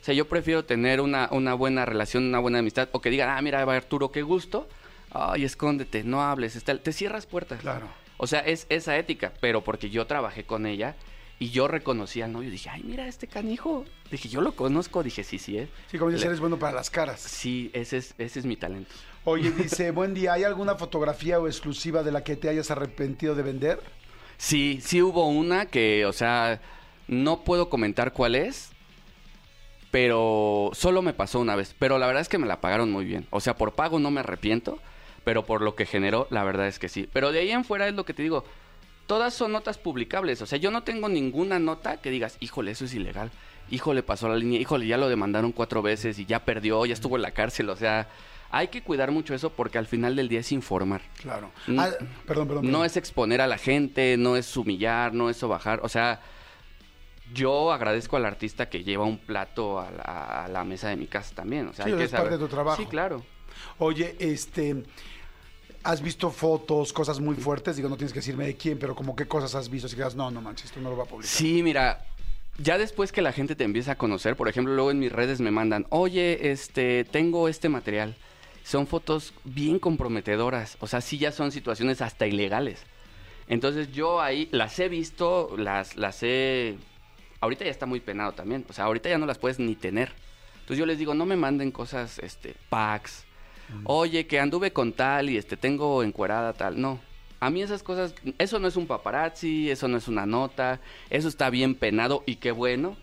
[SPEAKER 3] O sea, yo prefiero tener una, una buena relación, una buena amistad, o que digan, ah, mira, va Arturo, qué gusto. Ay, escóndete, no hables, está- te cierras puertas.
[SPEAKER 2] Claro.
[SPEAKER 3] O sea, es esa ética, pero porque yo trabajé con ella y yo reconocí al novio, dije, ay, mira este canijo. Dije, yo lo conozco, dije, sí, sí, es.
[SPEAKER 2] Sí, como dices,
[SPEAKER 3] Le-
[SPEAKER 2] eres bueno para las caras.
[SPEAKER 3] Sí, ese es, ese es mi talento.
[SPEAKER 2] Oye, (laughs) dice, buen día, ¿hay alguna fotografía o exclusiva de la que te hayas arrepentido de vender?
[SPEAKER 3] Sí, sí hubo una que, o sea, no puedo comentar cuál es, pero solo me pasó una vez. Pero la verdad es que me la pagaron muy bien. O sea, por pago no me arrepiento, pero por lo que generó, la verdad es que sí. Pero de ahí en fuera es lo que te digo. todas son notas publicables. O sea, yo no tengo ninguna nota que digas, híjole, eso es ilegal. Híjole, pasó la línea. Híjole, ya lo demandaron cuatro veces y ya perdió, ya estuvo en la cárcel. O sea, hay que cuidar mucho eso porque al final del día es informar.
[SPEAKER 2] Claro.
[SPEAKER 3] Mm.
[SPEAKER 2] Ah, perdón, perdón.
[SPEAKER 3] No es exponer a la gente, no es humillar, no es sobajar. O sea, yo agradezco al artista que lleva un plato a la, a la mesa de mi casa también. O sea,
[SPEAKER 2] Sí,
[SPEAKER 3] hay que
[SPEAKER 2] es parte de tu trabajo.
[SPEAKER 3] Sí, claro.
[SPEAKER 2] Oye, este. ¿Has visto fotos, cosas muy fuertes? Digo, no tienes que decirme de quién, pero como qué cosas has visto. Si digas, no, no manches, esto no lo va a publicar.
[SPEAKER 3] Sí, mira, ya después que la gente te empieza a conocer, por ejemplo, luego en mis redes me mandan, oye, este, tengo este material. Son fotos bien comprometedoras, o sea, sí ya son situaciones hasta ilegales. Entonces yo ahí las he visto, las, las he... Ahorita ya está muy penado también, o sea, ahorita ya no las puedes ni tener. Entonces yo les digo, no me manden cosas, este, packs. Oye, que anduve con tal y este, tengo encuerada tal. No, a mí esas cosas, eso no es un paparazzi, eso no es una nota, eso está bien penado y qué bueno,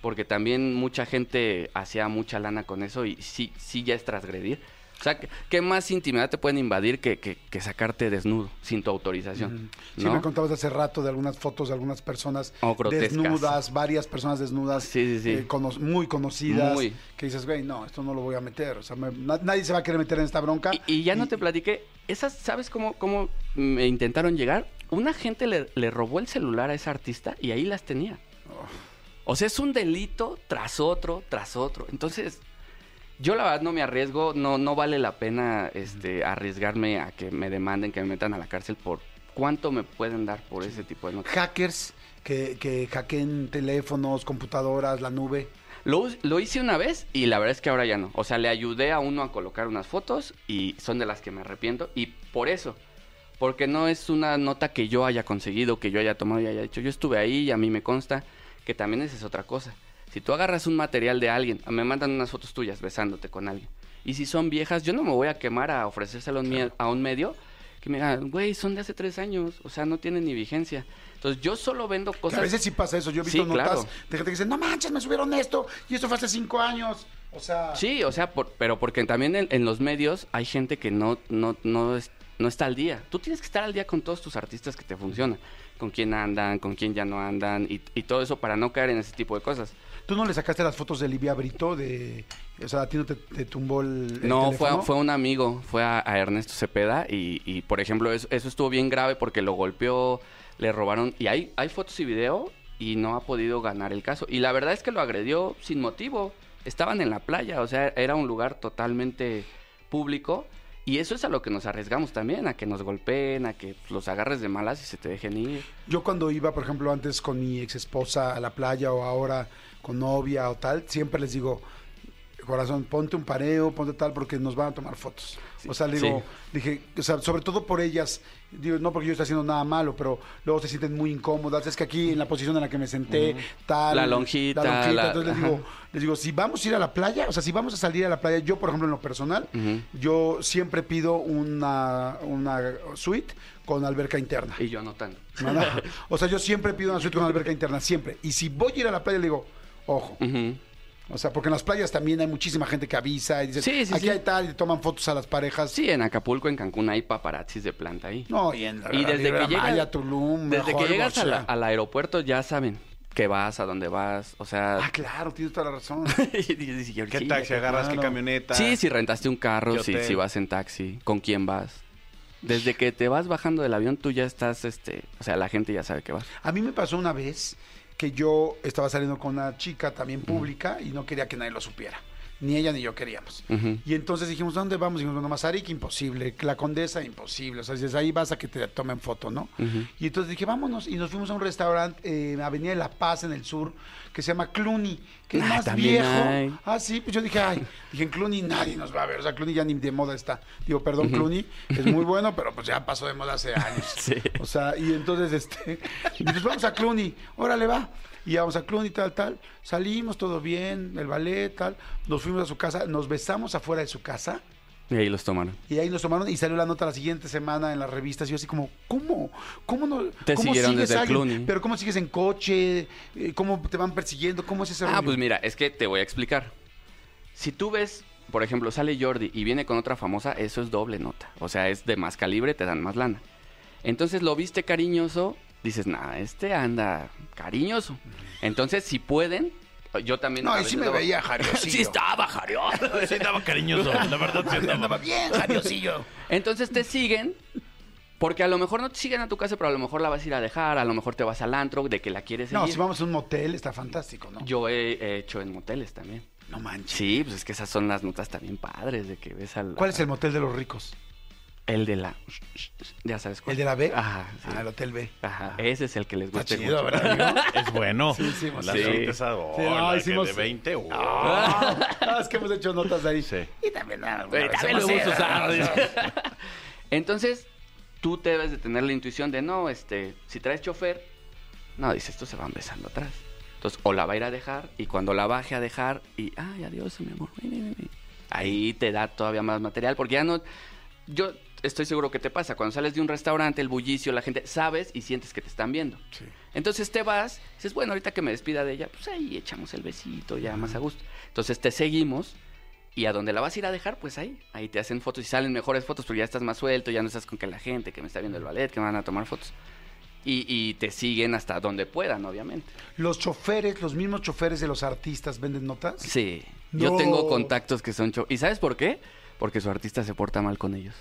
[SPEAKER 3] porque también mucha gente hacía mucha lana con eso y sí, sí ya es transgredir. O sea, ¿qué- ¿qué más intimidad te pueden invadir que, que- que sacarte desnudo sin tu autorización?
[SPEAKER 2] Sí,
[SPEAKER 3] ¿no?
[SPEAKER 2] me contabas hace rato de algunas fotos de algunas personas
[SPEAKER 3] O grotescas.
[SPEAKER 2] desnudas, varias personas desnudas,
[SPEAKER 3] Sí, sí, sí.
[SPEAKER 2] eh, cono- muy conocidas,
[SPEAKER 3] Muy.
[SPEAKER 2] que dices, güey, no, esto no lo voy a meter. O sea, me- na- nadie se va a querer meter en esta bronca.
[SPEAKER 3] Y, y ya no te platiqué, esas, ¿sabes cómo, cómo me intentaron llegar? Una gente le, le robó el celular a esa artista y ahí las tenía. O sea, es un delito tras otro, tras otro. Entonces, yo la verdad no me arriesgo, no, no vale la pena este, arriesgarme a que me demanden, que me metan a la cárcel por cuánto me pueden dar por ese tipo de notas.
[SPEAKER 2] Hackers que, que hackeen teléfonos, computadoras, la nube.
[SPEAKER 3] Lo, lo hice una vez y la verdad es que ahora ya no. O sea, le ayudé a uno a colocar unas fotos y son de las que me arrepiento. Y por eso, porque no es una nota que yo haya conseguido, que yo haya tomado y haya hecho. Yo estuve ahí y a mí me consta que también esa es otra cosa. Si tú agarras un material de alguien, me mandan unas fotos tuyas besándote con alguien. Y si son viejas, yo no me voy a quemar a ofrecérselo a un a un medio que me digan, güey, son de hace tres años. O sea, no tienen ni vigencia. Entonces yo solo vendo
[SPEAKER 2] Que
[SPEAKER 3] cosas...
[SPEAKER 2] a veces sí pasa eso. Yo he visto
[SPEAKER 3] Sí,
[SPEAKER 2] notas
[SPEAKER 3] claro.
[SPEAKER 2] de gente que dice, no manches, me subieron esto y esto fue hace cinco años. O sea,
[SPEAKER 3] Sí, o sea, por- pero porque también en, en los medios hay gente que no, no, no, es- no está al día. Tú tienes que estar al día con todos tus artistas que te funcionan. Con quién andan, con quién ya no andan y, y todo eso para no caer en ese tipo de cosas.
[SPEAKER 2] ¿Tú no le sacaste las fotos de Livia Brito? De, o sea, a ti no te, te tumbó el, el
[SPEAKER 3] No, fue, fue un amigo, fue a, a Ernesto Cepeda y, y, por ejemplo, eso, eso estuvo bien grave porque lo golpeó, le robaron y hay, hay fotos y video y no ha podido ganar el caso. Y la verdad es que lo agredió sin motivo. Estaban en la playa, o sea, era un lugar totalmente público y eso es a lo que nos arriesgamos también, a que nos golpeen, a que los agarres de malas y se te dejen ir.
[SPEAKER 2] Yo cuando iba, por ejemplo, antes con mi ex esposa a la playa o ahora con novia o tal, siempre les digo, corazón, ponte un pareo, ponte tal, porque nos van a tomar fotos. o sea, le digo,
[SPEAKER 3] sí.
[SPEAKER 2] dije, o sea, sobre todo por ellas, digo, no porque yo esté haciendo nada malo, pero luego se sienten muy incómodas. Es que aquí en la posición en la que me senté, tal.
[SPEAKER 3] La lonjita,
[SPEAKER 2] La lonjita.
[SPEAKER 3] la-
[SPEAKER 2] entonces les digo, les digo, si vamos a ir a la playa, o sea, si vamos a salir a la playa, yo, por ejemplo, en lo personal, yo siempre pido una, una suite con alberca interna.
[SPEAKER 3] Y yo anotando.
[SPEAKER 2] No, no. (laughs) O sea, yo siempre pido una suite con alberca interna, siempre. Y si voy a ir a la playa, le digo, ojo. O sea, porque en las playas también hay muchísima gente que avisa y dice,
[SPEAKER 3] Sí, sí,
[SPEAKER 2] aquí
[SPEAKER 3] sí.
[SPEAKER 2] hay tal, y toman fotos a las parejas.
[SPEAKER 3] Sí, en Acapulco, en Cancún hay paparazzis de planta ahí.
[SPEAKER 2] No, y en la
[SPEAKER 3] Y desde que llegas,
[SPEAKER 2] Maya, Tulum,
[SPEAKER 3] desde que
[SPEAKER 2] Holbox,
[SPEAKER 3] llegas a la-
[SPEAKER 2] o sea.
[SPEAKER 3] al aeropuerto ya saben que vas, a dónde vas, o sea...
[SPEAKER 2] Ah, claro, tienes toda la razón. (laughs)
[SPEAKER 3] y dices, "Y
[SPEAKER 4] ¿Qué taxi agarras? ¿Qué camioneta?
[SPEAKER 3] Sí, si rentaste un carro,
[SPEAKER 4] ¿Qué
[SPEAKER 3] si, si vas en taxi, con quién vas. Desde que te vas bajando del avión, tú ya estás, este, o sea, la gente ya sabe que vas.
[SPEAKER 2] A mí me pasó una vez que yo estaba saliendo con una chica también pública y no quería que nadie lo supiera. Ni ella ni yo queríamos. Y entonces dijimos, ¿dónde vamos? Dijimos, bueno, Mazarik, imposible. La Condesa, imposible. O sea, desde ahí vas a que te tomen foto, ¿no? Y entonces dije, vámonos. Y nos fuimos a un restaurante eh, en Avenida de la Paz, en el sur, que se llama Cluny, que es
[SPEAKER 3] Ah,
[SPEAKER 2] más viejo.
[SPEAKER 3] hay.
[SPEAKER 2] Ah, sí, pues yo dije, ay, dije, en Cluny nadie nos va a ver. O sea, Cluny ya ni de moda está. Digo, perdón, Cluny, es muy bueno, pero pues ya pasó de moda hace años. (laughs)
[SPEAKER 3] Sí.
[SPEAKER 2] O sea, y entonces, este, (laughs) y pues vamos a Cluny, órale, va. Y vamos a Cluny, tal, tal. Salimos, todo bien, el ballet, tal. Nos fuimos a su casa, nos besamos afuera de su casa.
[SPEAKER 3] Y ahí los tomaron.
[SPEAKER 2] Y ahí nos tomaron y salió la nota la siguiente semana en las revistas. Y yo así como, ¿cómo? ¿Cómo no?
[SPEAKER 3] Te
[SPEAKER 2] ¿Cómo
[SPEAKER 3] siguieron
[SPEAKER 2] sigues
[SPEAKER 3] desde el? Clooney.
[SPEAKER 2] Pero ¿cómo sigues en coche? Eh, ¿Cómo te van persiguiendo? ¿Cómo es ese
[SPEAKER 3] Ah, pues mira, es que te voy a explicar. Si tú ves, por ejemplo, sale Jordi y viene con otra famosa, eso es doble nota. O sea, es de más calibre, te dan más lana. Entonces lo viste cariñoso, dices, nah, este anda cariñoso. Entonces, si pueden, yo también...
[SPEAKER 2] No, y sí me veía (laughs) jariosillo.
[SPEAKER 3] sí estaba jarioso. (laughs)
[SPEAKER 5] Sí, estaba cariñoso. La verdad, sí (laughs) andaba.
[SPEAKER 2] Andaba bien, jariosillo.
[SPEAKER 3] Entonces te siguen, porque a lo mejor no te siguen a tu casa, pero a lo mejor la vas a ir a dejar, a lo mejor te vas al antro de que la quieres seguir.
[SPEAKER 2] No, si vamos a un motel, está fantástico, ¿no?
[SPEAKER 3] Yo he, he hecho en moteles también.
[SPEAKER 2] No manches.
[SPEAKER 3] Sí, pues es que esas son las notas también padres de que ves al...
[SPEAKER 2] ¿Cuál es el motel de los ricos?
[SPEAKER 3] El de la... Ya sabes cuál.
[SPEAKER 2] ¿El de la B?
[SPEAKER 3] Ajá, sí.
[SPEAKER 2] Ah, el hotel B.
[SPEAKER 3] Ajá, ese es el que les
[SPEAKER 2] Está
[SPEAKER 3] gusta
[SPEAKER 2] chido,
[SPEAKER 3] mucho.
[SPEAKER 2] ¿verdad, amigo?
[SPEAKER 5] Es bueno.
[SPEAKER 2] Sí, sí,
[SPEAKER 5] La
[SPEAKER 3] sí.
[SPEAKER 2] Sí, no, hicimos-
[SPEAKER 5] de 20. (laughs) oh.
[SPEAKER 2] Es que hemos hecho notas de ahí.
[SPEAKER 5] Sí.
[SPEAKER 2] Y también,
[SPEAKER 3] Eh,
[SPEAKER 2] alguna vez
[SPEAKER 3] también lo
[SPEAKER 2] hemos-
[SPEAKER 3] usado. (laughs) Entonces, tú debes de tener la intuición de, no, este, si traes chofer, no, dice, estos se van besando atrás. Entonces, o la va a ir a dejar, y cuando la baje a dejar, y, ay, adiós, mi amor, ven, ven, ven". ahí te da todavía más material, porque ya no, yo estoy seguro que te pasa, cuando sales de un restaurante, el bullicio, la gente, sabes y sientes que te están viendo.
[SPEAKER 2] Sí.
[SPEAKER 3] Entonces te vas, dices, bueno, ahorita que me despida de ella, pues ahí echamos el besito, ya más a gusto. Entonces te seguimos y a donde la vas a ir a dejar, pues ahí, ahí te hacen fotos y salen mejores fotos, porque ya estás más suelto, ya no estás con que la gente que me está viendo el ballet, que me van a tomar fotos. Y, y te siguen hasta donde puedan, obviamente.
[SPEAKER 2] Los choferes, los mismos choferes de los artistas venden notas.
[SPEAKER 3] Sí,
[SPEAKER 2] No.
[SPEAKER 3] yo tengo contactos que son... cho- ¿Y sabes por qué? Porque su artista se porta mal con ellos.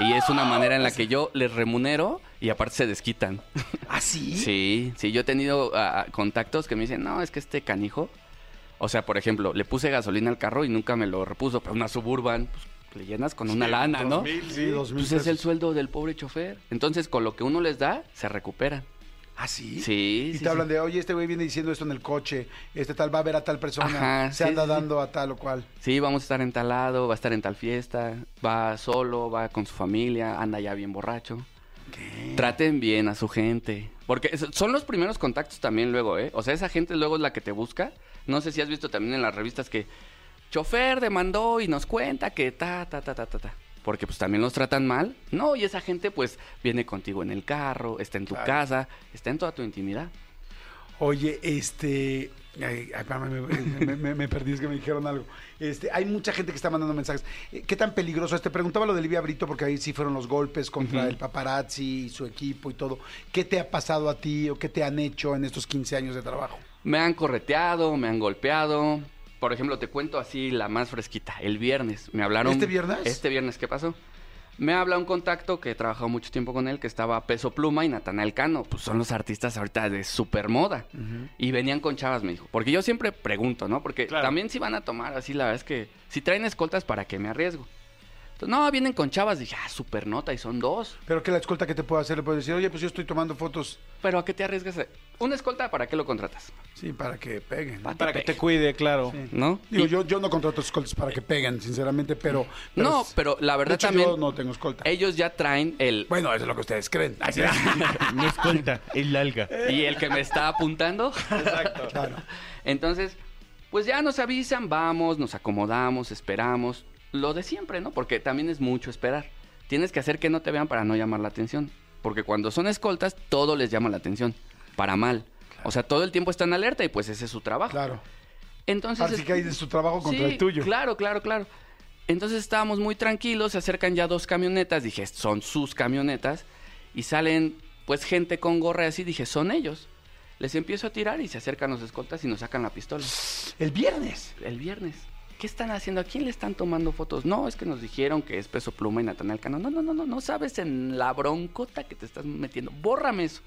[SPEAKER 3] Y es una manera en la que yo les remunero y aparte se desquitan.
[SPEAKER 2] ¿Ah, sí? (laughs)
[SPEAKER 3] Sí, sí, yo he tenido ah, ah, contactos que me dicen, no, es que este canijo, o sea, por ejemplo, le puse gasolina al carro y nunca me lo repuso, pero una suburban, pues le llenas con una lana, ¿no?
[SPEAKER 2] Sí, dos mil
[SPEAKER 3] Pues es el sueldo del pobre chofer. Entonces, con lo que uno les da, se recuperan.
[SPEAKER 2] ¿Ah, sí?
[SPEAKER 3] Sí,
[SPEAKER 2] Y
[SPEAKER 3] sí,
[SPEAKER 2] te hablan
[SPEAKER 3] sí.
[SPEAKER 2] de, oye, este güey viene diciendo esto en el coche, este tal va a ver a tal persona,
[SPEAKER 3] Ajá,
[SPEAKER 2] se
[SPEAKER 3] sí,
[SPEAKER 2] anda dando a tal o cual.
[SPEAKER 3] Sí, vamos a estar en tal lado, va a estar en tal fiesta, va solo, va con su familia, anda ya bien borracho. Traten bien a su gente. Porque son los primeros contactos también luego, ¿eh? O sea, esa gente luego es la que te busca. No sé si has visto también en las revistas que chofer demandó y nos cuenta que ta, ta, ta, ta, ta, ta. Porque pues también los tratan mal. No, y esa gente pues viene contigo en el carro, está en tu
[SPEAKER 2] Claro.
[SPEAKER 3] casa, está en toda tu intimidad.
[SPEAKER 2] Oye, este... Ay, ay, me, me- perdí, es que me dijeron algo. Este, hay mucha gente que está mandando mensajes. Eh, ¿Qué tan peligroso es? Te preguntaba lo de Livia Brito porque ahí sí fueron los golpes contra el paparazzi y su equipo y todo. ¿Qué te ha pasado a ti o qué te han hecho en estos 15 años de trabajo?
[SPEAKER 3] Me han correteado, me han golpeado. Por ejemplo, te cuento así la más fresquita. El viernes me hablaron.
[SPEAKER 2] ¿Este viernes?
[SPEAKER 3] Este viernes, ¿qué pasó? Me habla un contacto que he trabajado mucho tiempo con él, que estaba Peso Pluma y Natanael Cano. Pues son los artistas ahorita de super moda. Y venían con chavas, me dijo. Porque yo siempre pregunto, ¿no? Porque
[SPEAKER 5] Claro.
[SPEAKER 3] también si van a tomar así, la verdad es que si traen escoltas, ¿para qué me arriesgo? Entonces, no, vienen con chavas. Dije, ah, super nota y son dos.
[SPEAKER 2] Pero que la escolta que te puede hacer, le puedes decir, oye, pues yo estoy tomando fotos,
[SPEAKER 3] Pero ¿a qué te arriesgas? ¿Una escolta para qué lo contratas?
[SPEAKER 2] sí, para que peguen.
[SPEAKER 3] Pa-
[SPEAKER 4] Para que te cuide, claro.
[SPEAKER 2] Sí.
[SPEAKER 3] ¿No?
[SPEAKER 2] Digo,
[SPEAKER 3] Y-
[SPEAKER 2] yo, yo no contrato escoltas para que peguen, sinceramente, pero... pero
[SPEAKER 3] no,
[SPEAKER 2] es-
[SPEAKER 3] pero la
[SPEAKER 2] de
[SPEAKER 3] verdad
[SPEAKER 2] hecho,
[SPEAKER 3] también...
[SPEAKER 2] yo no tengo escolta.
[SPEAKER 3] Ellos ya traen el...
[SPEAKER 2] Bueno, eso es lo que ustedes creen. Ay, sí. (laughs)
[SPEAKER 5] No escolta, el alga. (laughs)
[SPEAKER 3] Y el que me está apuntando. (laughs)
[SPEAKER 2] claro.
[SPEAKER 3] Entonces, pues ya nos avisan, vamos, nos acomodamos, esperamos. Lo de siempre, ¿no? Porque también es mucho esperar. Tienes que hacer que no te vean para no llamar la atención. Porque cuando son escoltas, todo les llama la atención. Para mal. O sea, todo el tiempo están alerta y pues ese es su trabajo.
[SPEAKER 2] Claro.
[SPEAKER 3] Entonces...
[SPEAKER 2] Así que hay de su trabajo contra
[SPEAKER 3] Sí,
[SPEAKER 2] el tuyo.
[SPEAKER 3] Claro, claro, claro. Entonces estábamos muy tranquilos, se acercan ya dos camionetas, dije, son sus camionetas, y salen pues gente con gorra así, dije, son ellos. Les empiezo a tirar y se acercan los escoltas y nos sacan la pistola.
[SPEAKER 2] El viernes.
[SPEAKER 3] El viernes. ¿Qué están haciendo? ¿A quién le están tomando fotos? No, es que nos dijeron que es Peso Pluma y Natanael Cano. No, no, no, no, no sabes en la broncota que te estás metiendo. Bórrame eso.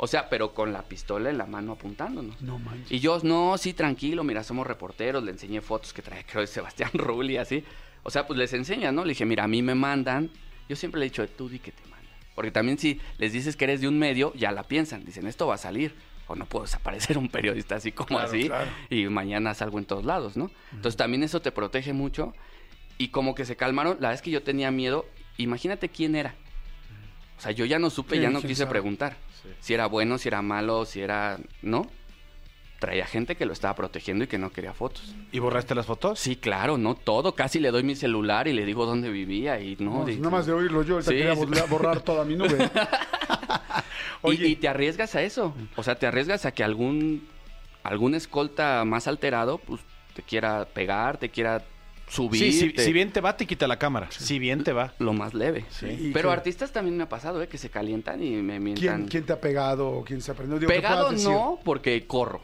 [SPEAKER 3] O sea, pero con la pistola en la mano apuntándonos.
[SPEAKER 2] No manches.
[SPEAKER 3] Y yo, no, sí, tranquilo, mira, somos reporteros, le enseñé fotos que trae, (laughs) creo, de Sebastián Rulli, así. O sea, pues les enseña, ¿no? Le dije, mira, a mí me mandan. Yo siempre le he dicho, tú di que te mandan. Porque también si les dices que eres de un medio, ya la piensan. Dicen, esto va a salir. O no puedo desaparecer un periodista así como
[SPEAKER 2] Claro,
[SPEAKER 3] así.
[SPEAKER 2] claro.
[SPEAKER 3] Y mañana salgo en todos lados, ¿no? Entonces también eso te protege mucho. Y como que se calmaron. La vez que yo tenía miedo, imagínate quién era. O sea, yo ya no supe,
[SPEAKER 2] Sí,
[SPEAKER 3] ya no quise
[SPEAKER 2] sabe.
[SPEAKER 3] preguntar. Si era bueno, si era malo, si era... ¿No? Traía gente que lo estaba protegiendo y que no quería fotos.
[SPEAKER 4] ¿Y borraste las fotos?
[SPEAKER 3] Sí, claro, no todo. Casi le doy mi celular y le digo dónde vivía y no.
[SPEAKER 2] No,
[SPEAKER 3] de-
[SPEAKER 2] nada más de oírlo yo, ahorita
[SPEAKER 3] Sí,
[SPEAKER 2] quería
[SPEAKER 3] sí.
[SPEAKER 2] borrar- toda mi nube. (laughs)
[SPEAKER 3] Y- y, te arriesgas a eso. O sea, te arriesgas a que algún, algún escolta más alterado, pues, te quiera pegar, te quiera subir.
[SPEAKER 4] Sí, si, si bien te va, te quita la cámara. Si bien te va.
[SPEAKER 3] Lo más leve.
[SPEAKER 2] Sí.
[SPEAKER 3] Pero artistas también me ha pasado, ¿eh? Que se calientan y me mientan.
[SPEAKER 2] ¿Quién, quién te ha pegado o quién se ha aprendido? Digo,
[SPEAKER 3] Pegado no, porque corro.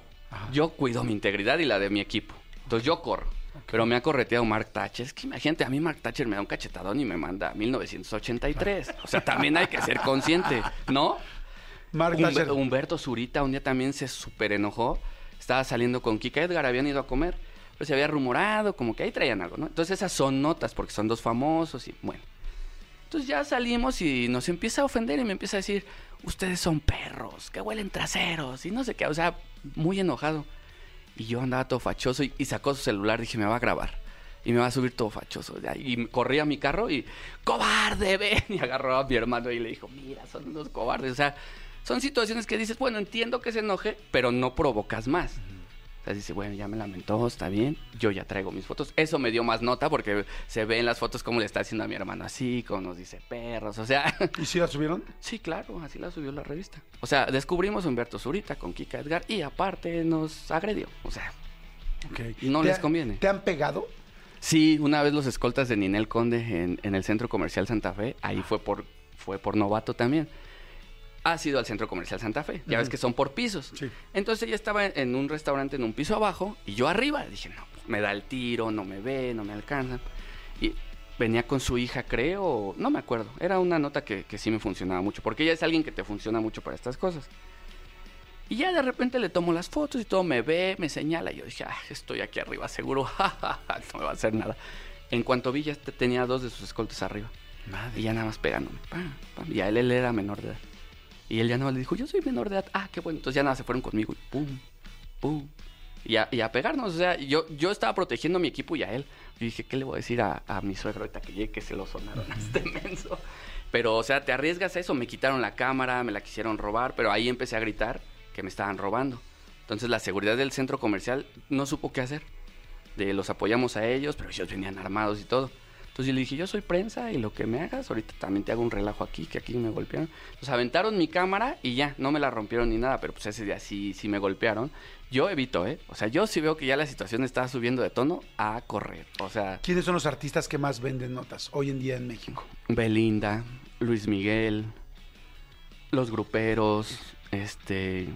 [SPEAKER 3] Yo cuido mi integridad y la de mi equipo. Entonces yo corro. Pero me ha correteado Mark Thatcher. Es que imagínate, a mí Mark Thatcher me da un cachetadón y me manda a 1983. O sea, también hay que ser consciente, ¿no?
[SPEAKER 2] Mark
[SPEAKER 3] Humbe-
[SPEAKER 2] Thatcher.
[SPEAKER 3] Humberto Zurita un día también se súper enojó. Estaba saliendo con Kika Edgar, habían ido a comer. Pero se había rumorado, como que ahí traían algo, ¿no? Entonces esas son notas, porque son dos famosos y bueno. Entonces ya salimos y nos empieza a ofender y me empieza a decir, ustedes son perros, que huelen traseros y no sé qué, o sea, muy enojado. Y yo andaba todo fachoso y, y sacó su celular, dije, me va a grabar. Y me va a subir todo fachoso. Y corrí a mi carro y, cobarde, ven. Y agarró a mi hermano y le dijo, mira, son unos cobardes. O sea, son situaciones que dices, bueno, entiendo que se enoje, pero no provocas más. Sea, dice, bueno, ya me lamentó, está bien, yo ya traigo mis fotos. Eso me dio más nota porque se ve en las fotos cómo le está haciendo a mi hermano así, como nos dice perros, o sea... (laughs)
[SPEAKER 2] ¿Y si la subieron?
[SPEAKER 3] Sí, claro, así la subió la revista. O sea, descubrimos a Humberto Zurita con Kika Edgar y aparte nos agredió. O sea,
[SPEAKER 2] Ok.
[SPEAKER 3] No
[SPEAKER 2] ¿Te
[SPEAKER 3] les
[SPEAKER 2] ha-
[SPEAKER 3] conviene.
[SPEAKER 2] ¿Te han pegado?
[SPEAKER 3] sí, una vez los escoltas de Ninel Conde en, en el Centro Comercial Santa Fe, ahí fue por, fue por novato también. Ha sido al Centro Comercial Santa Fe. Ya ves que son por pisos.
[SPEAKER 2] Sí.
[SPEAKER 3] Entonces ella estaba en, un restaurante en un piso abajo y yo arriba. Dije, no, pues, me da el tiro, no me ve, no me alcanza. Y venía con su hija, creo, no me acuerdo. Era una nota que, que sí me funcionaba mucho, porque ella es alguien que te funciona mucho para estas cosas. Y ya de repente le tomo las fotos y todo me ve, me señala. Y yo dije, ah, estoy aquí arriba, seguro, (laughs) no me va a hacer nada. En cuanto vi, ya te- tenía dos de sus escoltas arriba. Y ya nada más pegándome. pam, pam. Y a él, él era menor de edad. Y él ya nada más le dijo, yo soy menor de edad. Ah, qué bueno. Entonces ya nada, se fueron conmigo. Y pum, pum. Y a, y a pegarnos. O sea, yo, yo estaba protegiendo a mi equipo y a él. Yo dije, ¿qué le voy a decir a, a mi suegro ahorita que llegue que se lo sonaron a este (laughs) menso? Pero, o sea, te arriesgas a eso. Me quitaron la cámara, me la quisieron robar, pero ahí empecé a gritar que me estaban robando. Entonces la seguridad del centro comercial no supo qué hacer. De los apoyamos a ellos, pero ellos venían armados y todo. Entonces yo le dije, yo soy prensa y lo que me hagas, ahorita también te hago un relajo aquí, que aquí me golpearon. Entonces aventaron mi cámara y ya, no me la rompieron ni nada, pero pues ese día sí, sí me golpearon. Yo evito, ¿eh? O sea, yo sí veo que ya la situación está subiendo de tono a correr. O sea,
[SPEAKER 2] ¿Quiénes son los artistas que más venden notas hoy en día en México?
[SPEAKER 3] Belinda, Luis Miguel, los gruperos, este...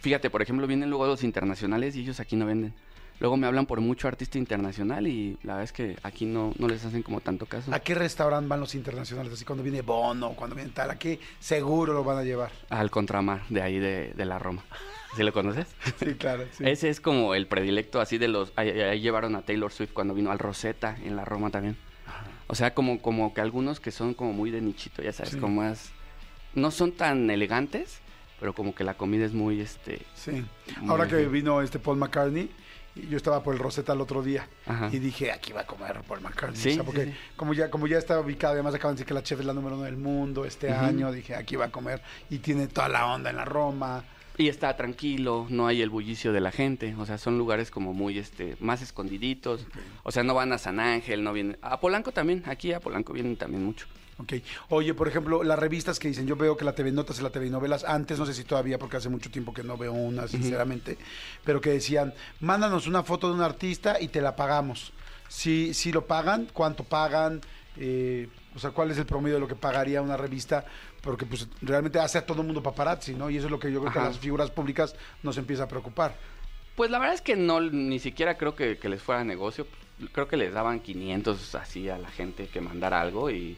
[SPEAKER 3] Fíjate, por ejemplo, vienen luego los internacionales y ellos aquí no venden. Luego me hablan por mucho artista internacional y la verdad es que aquí no, no les hacen como tanto caso.
[SPEAKER 2] ¿A qué restaurante van los internacionales? Así cuando viene Bono, cuando viene tal, ¿a qué seguro lo van a llevar?
[SPEAKER 3] Al contramar, de ahí de, de la Roma. ¿Sí lo conoces? (laughs)
[SPEAKER 2] Sí, claro. sí.
[SPEAKER 3] Ese es como el predilecto así de los... Ahí, ahí llevaron a Taylor Swift cuando vino al Rosetta en la Roma también. O sea, como, como que algunos que son como muy de nichito, ya sabes,
[SPEAKER 2] Sí.
[SPEAKER 3] como más... No son tan elegantes, pero como que la comida es muy, este...
[SPEAKER 2] Sí. Ahora que vino este Paul McCartney, yo estaba por el Rosetta el otro día
[SPEAKER 3] Ajá.
[SPEAKER 2] y dije, aquí va a comer Paul McCartney.
[SPEAKER 3] Sí,
[SPEAKER 2] o sea,
[SPEAKER 3] sí,
[SPEAKER 2] porque
[SPEAKER 3] sí.
[SPEAKER 2] Como, ya, como ya está ubicado, además acaban de decir que la chef es la número uno del mundo este año, dije, aquí va a comer. Y tiene toda la onda en la Roma.
[SPEAKER 3] Y está tranquilo, no hay el bullicio de la gente, o sea, son lugares como muy, este, más escondiditos. O sea, no van a San Ángel, no vienen... A Polanco también, aquí a Polanco vienen también mucho.
[SPEAKER 2] Ok. Oye, por ejemplo, las revistas que dicen, yo veo que la TV Notas y la TV Novelas, antes no sé si todavía, porque hace mucho tiempo que no veo una, sinceramente, pero que decían, mándanos una foto de un artista y te la pagamos. Si, si lo pagan, ¿cuánto pagan? Eh, o sea, ¿cuál es el promedio de lo que pagaría una revista? Porque pues realmente hace a todo el mundo paparazzi, ¿no? Y eso es lo que yo creo que a las figuras públicas nos empieza a preocupar.
[SPEAKER 3] Pues la verdad es que no, ni siquiera creo que, que les fuera negocio. Creo que les daban 500 así a la gente que mandara algo y...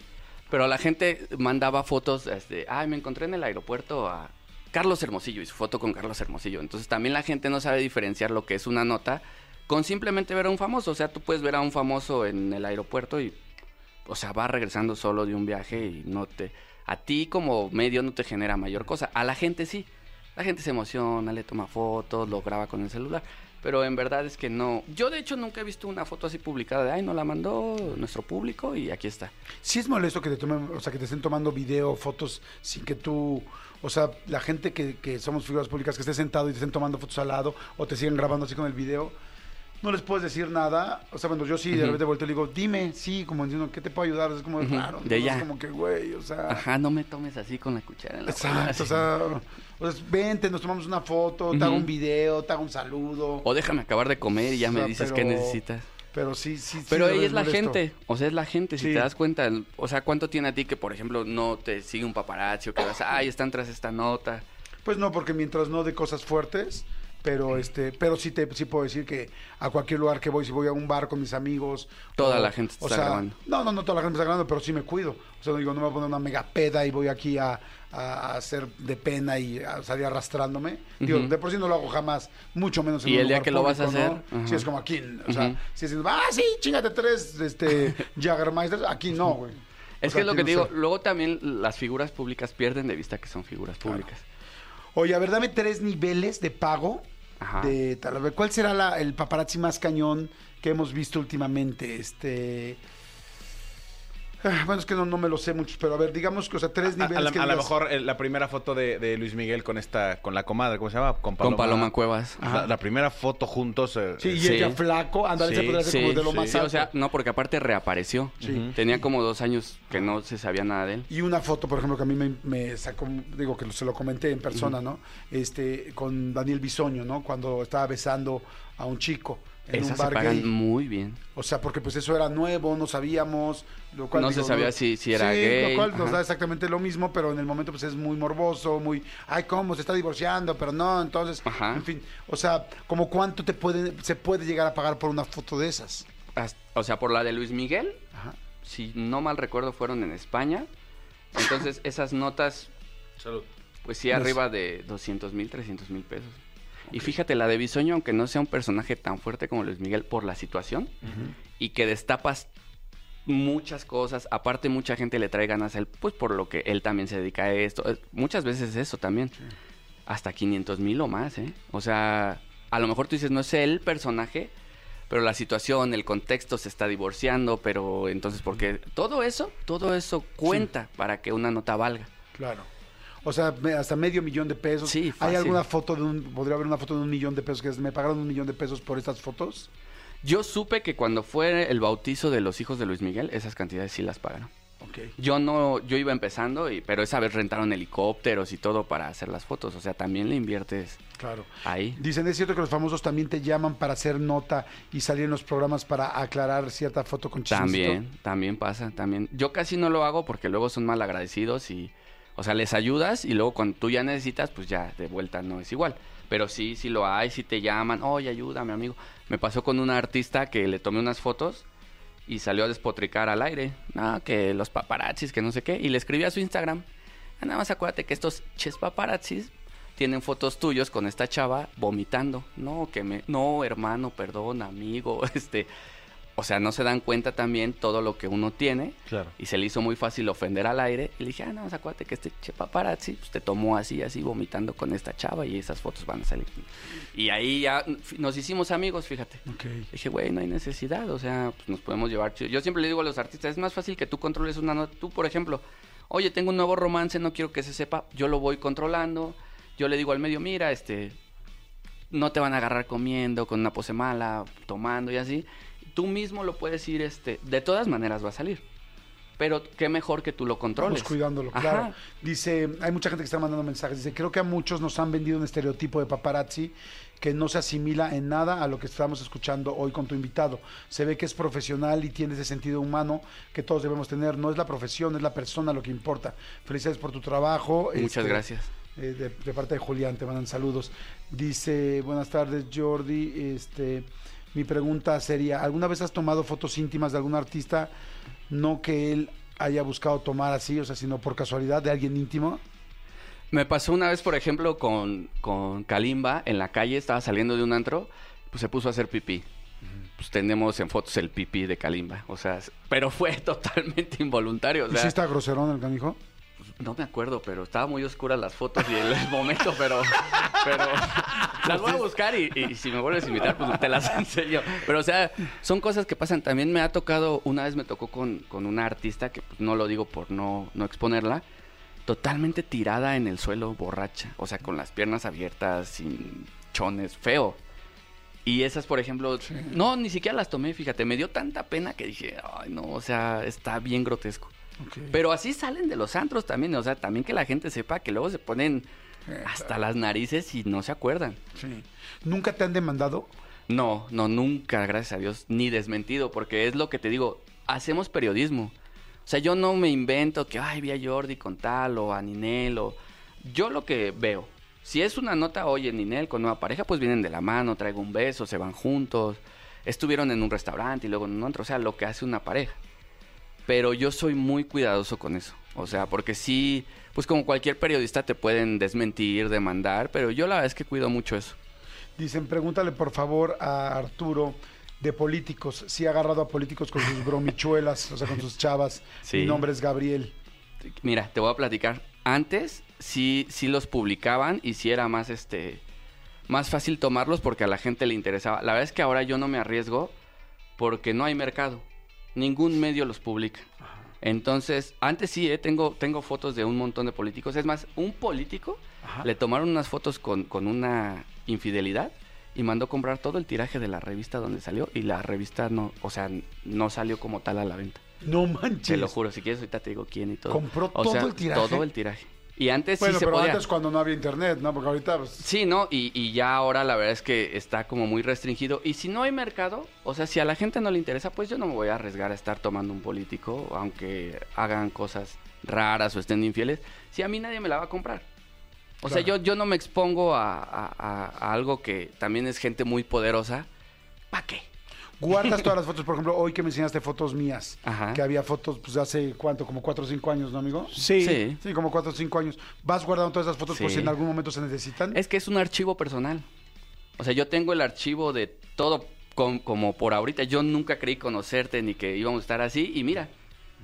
[SPEAKER 3] Pero la gente mandaba fotos, este, ay, me encontré en el aeropuerto a Carlos Hermosillo y su foto con Carlos Hermosillo. Entonces también la gente no sabe diferenciar lo que es una nota con simplemente ver a un famoso. O sea, tú puedes ver a un famoso en el aeropuerto y, o sea, va regresando solo de un viaje y no te... A ti como medio no te genera mayor cosa. A la gente sí. La gente se emociona, le toma fotos, lo graba con el celular. Pero en verdad es que no. Yo de hecho nunca he visto una foto así publicada de, ay, nos la mandó nuestro público y aquí está.
[SPEAKER 2] Sí es molesto que te tomen, o sea, que te estén tomando video, fotos, sin que tú, o sea, la gente que, que somos figuras públicas, que estés sentado y te estén tomando fotos al lado, o te siguen grabando así con el video, no les puedes decir nada. O sea, cuando yo sí de repente volteo y le digo, dime, sí, como diciendo, ¿qué te puedo ayudar? Es como raro. ¿no?
[SPEAKER 3] de
[SPEAKER 2] Es
[SPEAKER 3] ya.
[SPEAKER 2] como que, güey, o sea.
[SPEAKER 3] Ajá, no me tomes así con la cuchara en la
[SPEAKER 2] Exacto, o sea, sea, vente, nos tomamos una foto, te hago un video, te hago un saludo.
[SPEAKER 3] O déjame acabar de comer y ya
[SPEAKER 2] O
[SPEAKER 3] me dices
[SPEAKER 2] pero-
[SPEAKER 3] qué necesitas.
[SPEAKER 2] Pero sí, sí. sí,
[SPEAKER 3] Pero ella
[SPEAKER 2] verdad
[SPEAKER 3] es la
[SPEAKER 2] molesto.
[SPEAKER 3] gente, o sea, es la gente, si
[SPEAKER 2] Sí.
[SPEAKER 3] te das cuenta, o sea, ¿cuánto tiene a ti que, por ejemplo, no te sigue un paparazzi o que vas, ay, están tras esta nota?
[SPEAKER 2] Pues no, porque mientras no de cosas fuertes, pero este, pero sí te sí puedo decir que a cualquier lugar que voy, si voy a un bar con mis amigos,
[SPEAKER 3] Toda la gente
[SPEAKER 2] o
[SPEAKER 3] está
[SPEAKER 2] sea,
[SPEAKER 3] grabando.
[SPEAKER 2] No, no, no toda la gente me está grabando, pero sí me cuido. O sea, digo, no me voy a poner una mega peda y voy aquí a, a hacer de pena y a salir arrastrándome. Digo,
[SPEAKER 3] Ujú.
[SPEAKER 2] de por sí no lo hago jamás, mucho menos en
[SPEAKER 3] Y
[SPEAKER 2] un
[SPEAKER 3] el día
[SPEAKER 2] lugar
[SPEAKER 3] que lo vas a
[SPEAKER 2] público,
[SPEAKER 3] hacer,
[SPEAKER 2] ¿no?
[SPEAKER 3] ajá.
[SPEAKER 2] Si es como aquí, o sea,
[SPEAKER 3] Ujú.
[SPEAKER 2] si es, ah, sí, chingate tres, este, (laughs) Jaggermeisters, aquí no, güey. O
[SPEAKER 3] Es
[SPEAKER 2] sea,
[SPEAKER 3] que es lo que te digo, luego también las figuras públicas pierden de vista que son figuras públicas.
[SPEAKER 2] Oye, a ver, dame tres niveles de pago
[SPEAKER 3] Ajá.
[SPEAKER 2] de tal. ¿Cuál será la- el paparazzi más cañón que hemos visto últimamente? Este. Ah, Bueno, es que no, no me lo sé mucho, pero a ver, digamos que, o sea, tres
[SPEAKER 4] A, a
[SPEAKER 2] niveles.
[SPEAKER 4] la-
[SPEAKER 2] que
[SPEAKER 4] a lo mejor eh, la primera foto de, de Luis Miguel con esta, con la comadre, ¿cómo se llama? Con
[SPEAKER 3] Con Paloma Cuevas.
[SPEAKER 4] La, la primera foto juntos. eh,
[SPEAKER 2] Sí, y
[SPEAKER 3] Sí.
[SPEAKER 2] ella flaco, ándale,
[SPEAKER 4] Sí,
[SPEAKER 2] ser
[SPEAKER 3] Sí,
[SPEAKER 2] como de lo
[SPEAKER 3] sí,
[SPEAKER 2] más
[SPEAKER 3] sí,
[SPEAKER 2] alto.
[SPEAKER 3] o sea, no, porque aparte reapareció.
[SPEAKER 2] Sí.
[SPEAKER 3] Tenía como dos años que no se sabía nada de él.
[SPEAKER 2] Y una foto, por ejemplo, que a mí me, me sacó, digo que se lo comenté en persona, ¿no? Este, con Daniel Bisoño, ¿no? Cuando estaba besando a un chico en
[SPEAKER 3] Esas
[SPEAKER 2] un
[SPEAKER 3] se
[SPEAKER 2] bar
[SPEAKER 3] pagan
[SPEAKER 2] gay.
[SPEAKER 3] muy bien.
[SPEAKER 2] O sea, porque pues eso era nuevo, no sabíamos. Lo cual,
[SPEAKER 3] No se sabía si- si era
[SPEAKER 2] sí,
[SPEAKER 3] gay,
[SPEAKER 2] Lo cual nos da exactamente lo mismo, pero en el momento pues es muy morboso, muy, ay, ¿cómo? Se está divorciando, pero no, entonces,
[SPEAKER 3] Ajá.
[SPEAKER 2] en fin. O sea, como cuánto te puede, se puede llegar a pagar por una foto de esas.
[SPEAKER 3] O sea, por la de Luis Miguel,
[SPEAKER 2] Ajá.
[SPEAKER 3] si no mal recuerdo, fueron en España. Entonces, (laughs) esas notas, pues sí, arriba de 200 mil, 300 mil pesos. Y fíjate, la de Bisoño, aunque no sea un personaje tan fuerte como Luis Miguel por la situación, y que destapas muchas cosas, aparte mucha gente le trae ganas a él, pues por lo que él también se dedica a esto. Eh, Muchas veces es eso también. Hasta 500 mil o más, ¿eh? O sea, a lo mejor tú dices, no es el personaje, pero la situación, el contexto se está divorciando, pero entonces, porque todo eso, todo eso cuenta para que una nota valga.
[SPEAKER 2] Claro. O sea, hasta medio millón de pesos.
[SPEAKER 3] Sí,
[SPEAKER 2] ¿Hay alguna foto de un, podría haber una foto de un millón de pesos que es, me pagaron un millón de pesos por estas fotos?
[SPEAKER 3] Yo supe que cuando fue el bautizo de los hijos de Luis Miguel, esas cantidades sí las pagaron.
[SPEAKER 2] Ok.
[SPEAKER 3] Yo no, yo iba empezando, y, pero esa vez rentaron helicópteros y todo para hacer las fotos. O sea, también le inviertes
[SPEAKER 2] Claro.
[SPEAKER 3] ahí.
[SPEAKER 2] Dicen, ¿es cierto que los famosos también te llaman para hacer nota y salir en los programas para aclarar cierta foto con chismecito?
[SPEAKER 3] También, también pasa, también. Yo casi no lo hago porque luego son mal agradecidos y, o sea, les ayudas y luego cuando tú ya necesitas, pues ya de vuelta no es igual. Pero sí, sí lo hay, sí te llaman, oye, ayúdame, amigo. Me pasó con una artista que le tomé unas fotos y salió a despotricar al aire. No, que los paparazzis, que no sé qué. Y le escribí a su Instagram. "Ah, Nada más acuérdate que estos ches paparazzis tienen fotos tuyos con esta chava vomitando. No, que me... No, hermano, perdón, amigo, (laughs) este... O sea, no se dan cuenta también todo lo que uno tiene.
[SPEAKER 5] Claro.
[SPEAKER 3] Y se le hizo muy fácil ofender al aire. Y le dije, ah, no, acuérdate que este che paparazzi pues, te tomó así, así, vomitando con esta chava y esas fotos van a salir. Y ahí ya nos hicimos amigos, fíjate.
[SPEAKER 2] Ok.
[SPEAKER 3] Dije, güey, no hay necesidad, o sea, pues nos podemos llevar. Yo siempre le digo a los artistas, es más fácil que tú controles una nota. Tú, por ejemplo, oye, tengo un nuevo romance, no quiero que se sepa, yo lo voy controlando. Yo le digo al medio, mira, este, no te van a agarrar comiendo, con una pose mala, tomando y así. Tú mismo lo puedes ir, este, de todas maneras va a salir. Pero qué mejor que tú lo controles.
[SPEAKER 2] Vamos cuidándolo,
[SPEAKER 3] Ajá.
[SPEAKER 2] claro. Dice, hay mucha gente que está mandando mensajes. Dice, creo que a muchos nos han vendido un estereotipo de paparazzi que no se asimila en nada a lo que estamos escuchando hoy con tu invitado. Se ve que es profesional y tiene ese sentido humano que todos debemos tener. No es la profesión, es la persona lo que importa. Felicidades por tu trabajo.
[SPEAKER 3] Muchas
[SPEAKER 2] Este,
[SPEAKER 3] gracias.
[SPEAKER 2] eh, de, de parte de Julián, te mandan saludos. Dice, buenas tardes Jordi, este, mi pregunta sería, ¿alguna vez has tomado fotos íntimas de algún artista, no que él haya buscado tomar así, o sea, sino por casualidad de alguien íntimo?
[SPEAKER 3] Me pasó una vez, por ejemplo, con, con Kalimba en la calle, estaba saliendo de un antro, pues se puso a hacer pipí. Pues tenemos en fotos el pipí de Kalimba, o sea, pero fue (laughs) totalmente involuntario. O
[SPEAKER 2] ¿Y
[SPEAKER 3] sea,
[SPEAKER 2] si está groserón el canijo?
[SPEAKER 3] No me acuerdo, pero estaba muy oscuras las fotos y el momento, pero, pero (laughs) las voy a buscar y, y si me vuelves a invitar, pues te las (laughs) enseño. Pero, o sea, son cosas que pasan. También me ha tocado, una vez me tocó con, con una artista, que pues, no lo digo por no, no exponerla, totalmente tirada en el suelo, borracha. O sea, con las piernas abiertas, sin chones, feo. Y esas, por ejemplo, no, ni siquiera las tomé, fíjate, me dio tanta pena que dije, ay, no, o sea, está bien grotesco. Pero así salen de los antros también, o sea, también que la gente sepa que luego se ponen
[SPEAKER 2] Eh,
[SPEAKER 3] hasta las narices y no se acuerdan.
[SPEAKER 2] Sí. ¿Nunca te han demandado?
[SPEAKER 3] No, no, nunca, gracias a Dios, ni desmentido, porque es lo que te digo, hacemos periodismo. O sea, yo no me invento que, ay, vi a Jordi con tal o a Ninel o... Yo lo que veo, si es una nota, oye, Ninel con nueva pareja, pues vienen de la mano, traigo un beso, se van juntos, estuvieron en un restaurante y luego en otro, o sea, lo que hace una pareja. Pero yo soy muy cuidadoso con eso. O sea, porque sí, pues como cualquier periodista te pueden desmentir, demandar, pero yo la verdad es que cuido mucho eso.
[SPEAKER 2] Dicen, pregúntale por favor a Arturo de políticos, si ha agarrado a políticos con sus bromichuelas, o sea, con sus chavas.
[SPEAKER 3] Sí.
[SPEAKER 2] Mi nombre es Gabriel.
[SPEAKER 3] Mira, te voy a platicar. Antes sí, sí los publicaban y sí era más este más fácil tomarlos porque a la gente le interesaba. La verdad es que ahora yo no me arriesgo porque no hay mercado. Ningún medio los publica. Entonces, antes sí, eh, tengo, tengo fotos de un montón de políticos. Es más, un político
[SPEAKER 2] Ajá.
[SPEAKER 3] le tomaron unas fotos con, con una infidelidad y mandó comprar todo el tiraje de la revista donde salió y la revista no, o sea, no salió como tal a la venta.
[SPEAKER 2] No manches.
[SPEAKER 3] Te lo juro, si quieres ahorita te digo quién y todo.
[SPEAKER 2] ¿Compró
[SPEAKER 3] O
[SPEAKER 2] todo
[SPEAKER 3] sea,
[SPEAKER 2] el tiraje?
[SPEAKER 3] Todo el tiraje. Y antes
[SPEAKER 2] Bueno,
[SPEAKER 3] sí se
[SPEAKER 2] pero
[SPEAKER 3] podía.
[SPEAKER 2] antes cuando no había internet, ¿no? Porque ahorita... pues,
[SPEAKER 3] Sí, ¿no? Y, y ya ahora la verdad es que está como muy restringido. Y si no hay mercado, o sea, si a la gente no le interesa, pues yo no me voy a arriesgar a estar tomando un político, aunque hagan cosas raras o estén infieles, si a mí nadie me la va a comprar. O sea, yo, yo no me expongo a, a- a- a algo que también es gente muy poderosa. ¿Para qué?
[SPEAKER 2] Guardas todas las (laughs) fotos, por ejemplo, hoy que me enseñaste fotos mías,
[SPEAKER 3] Ajá.
[SPEAKER 2] que había fotos pues de hace cuánto, como 4 o 5 años, ¿no, amigo?
[SPEAKER 4] Sí.
[SPEAKER 3] Sí.
[SPEAKER 2] Sí, como 4 o 5 años. ¿Vas guardando todas esas fotos por si en algún momento se necesitan?
[SPEAKER 3] Es que es un archivo personal. O sea, yo tengo el archivo de todo com- como por ahorita. Yo nunca creí conocerte ni que íbamos a estar así. Y mira,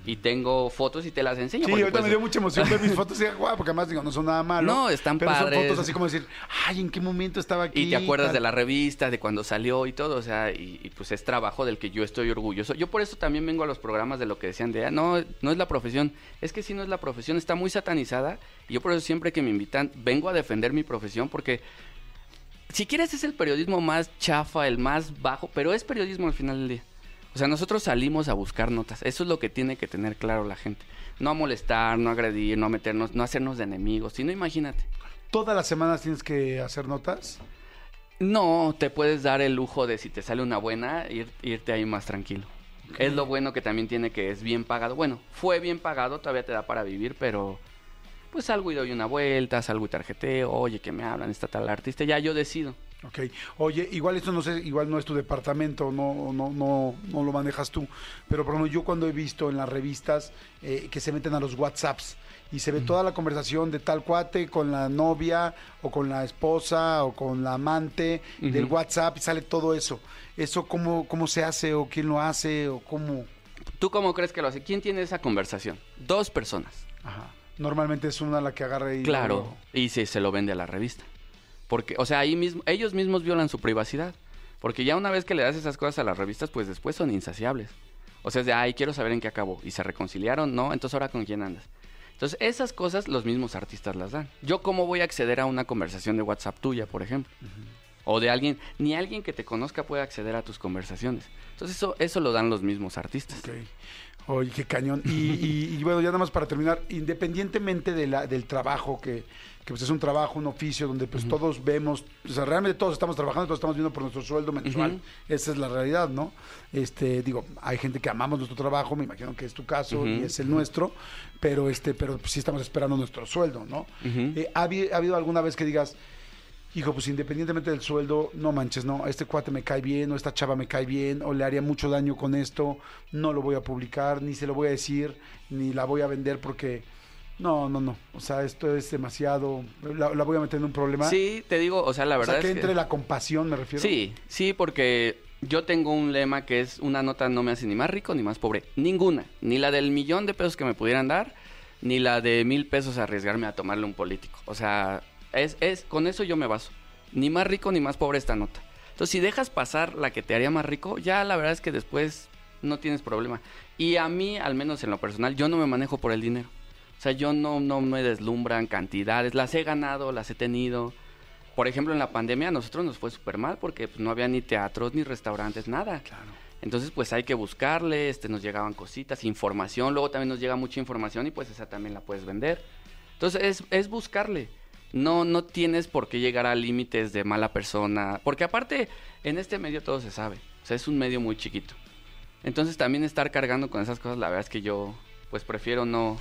[SPEAKER 3] y tengo fotos y te las enseño.
[SPEAKER 2] Sí, ahorita
[SPEAKER 3] pues,
[SPEAKER 2] me dio mucha emoción ver mis fotos y dije, guau, porque además digo, no son nada malo.
[SPEAKER 3] No, están
[SPEAKER 2] pero
[SPEAKER 3] padres.
[SPEAKER 2] son fotos así como decir, ay, ¿en qué momento estaba aquí?
[SPEAKER 3] Y te acuerdas
[SPEAKER 2] Tal.
[SPEAKER 3] de la revista, de cuando salió y todo, o sea, y, y, pues es trabajo del que yo estoy orgulloso. Yo por eso también vengo a los programas de lo que decían de, ah, no, no es la profesión. Es que sí no es la profesión, está muy satanizada. Y yo por eso siempre que me invitan, vengo a defender mi profesión porque si quieres es el periodismo más chafa, el más bajo, pero es periodismo al final del día. O sea, nosotros salimos a buscar notas. Eso es lo que tiene que tener claro la gente. No molestar, no a agredir, no a meternos, no hacernos de enemigos. Si no, imagínate.
[SPEAKER 2] ¿Todas las semanas tienes que hacer notas?
[SPEAKER 3] No, te puedes dar el lujo de si te sale una buena, ir- irte ahí más tranquilo. Es lo bueno que también tiene que es bien pagado. Bueno, fue bien pagado, todavía te da para vivir, pero pues salgo y doy una vuelta, salgo y tarjeteo, oye, que me hablan, está tal artista, ya yo decido.
[SPEAKER 2] Ok. Oye, igual esto no sé, igual no es tu departamento, no, no, no, no lo manejas tú. Pero por ejemplo, yo cuando he visto en las revistas eh, que se meten a los WhatsApps y se ve toda la conversación de tal cuate con la novia o con la esposa o con la amante del. WhatsApp y sale todo eso. ¿Eso cómo, cómo se hace o quién lo hace o cómo?
[SPEAKER 3] ¿Tú cómo crees que lo hace? ¿Quién tiene esa conversación? Dos personas.
[SPEAKER 2] Ajá. Normalmente es una la que agarra y...
[SPEAKER 3] Claro, y se, se lo vende a la revista. Porque, o sea, ahí mismo, ellos mismos violan su privacidad. Porque ya una vez que le das esas cosas a las revistas, pues después son insaciables. O sea, es de, ay, quiero saber en qué acabó. Y se reconciliaron, ¿no? Entonces ahora con quién andas. Entonces, esas cosas los mismos artistas las dan. Yo, ¿cómo voy a acceder a una conversación de WhatsApp tuya, por ejemplo? O de alguien, ni alguien que te conozca puede acceder a tus conversaciones. Entonces, eso, eso lo dan los mismos artistas.
[SPEAKER 2] Ok. Oye, qué cañón. Y, y- y bueno, ya nada más para terminar, independientemente de la, del trabajo, que, que pues es un trabajo, un oficio, donde pues todos vemos, o sea, realmente todos estamos trabajando, todos estamos viendo por nuestro sueldo mensual. Esa es la realidad, ¿no? Este, digo, hay gente que amamos nuestro trabajo, me imagino que es tu caso y es el nuestro, pero este, pero pues, sí estamos esperando nuestro sueldo, ¿no? Eh, ¿ha, habi- ha habido alguna vez que digas, hijo, pues independientemente del sueldo, no manches, no, este cuate me cae bien, o esta chava me cae bien, o le haría mucho daño con esto, no lo voy a publicar, ni se lo voy a decir, ni la voy a vender porque, no, no, no, o sea, esto es demasiado, la, la voy a meter en un problema.
[SPEAKER 3] Sí, te digo, o sea, la
[SPEAKER 2] o
[SPEAKER 3] verdad
[SPEAKER 2] sea, que
[SPEAKER 3] es
[SPEAKER 2] entre la compasión, me refiero.
[SPEAKER 3] Sí, sí, porque yo tengo un lema que es una nota no me hace ni más rico ni más pobre. Ninguna. Ni la del millón de pesos que me pudieran dar, ni la de mil pesos arriesgarme a tomarle un político. O sea, es, es, con eso yo me baso. Ni más rico ni más pobre esta nota. Entonces, si dejas pasar la que te haría más rico, ya la verdad es que después no tienes problema. Y a mí, al menos en lo personal, yo no me manejo por el dinero. O sea, yo no, no me deslumbran cantidades. Las he ganado, las he tenido. Por ejemplo, en la pandemia a nosotros nos fue súper mal porque pues, no había ni teatros, ni restaurantes, nada.
[SPEAKER 2] Claro.
[SPEAKER 3] Entonces, pues hay que buscarle, este, nos llegaban cositas, información, luego también nos llega mucha información y pues esa también la puedes vender. Entonces, es, es buscarle. No, no tienes por qué llegar a límites de mala persona. Porque aparte, en este medio todo se sabe. O sea, es un medio muy chiquito. Entonces también estar cargando con esas cosas, la verdad es que yo, pues prefiero no,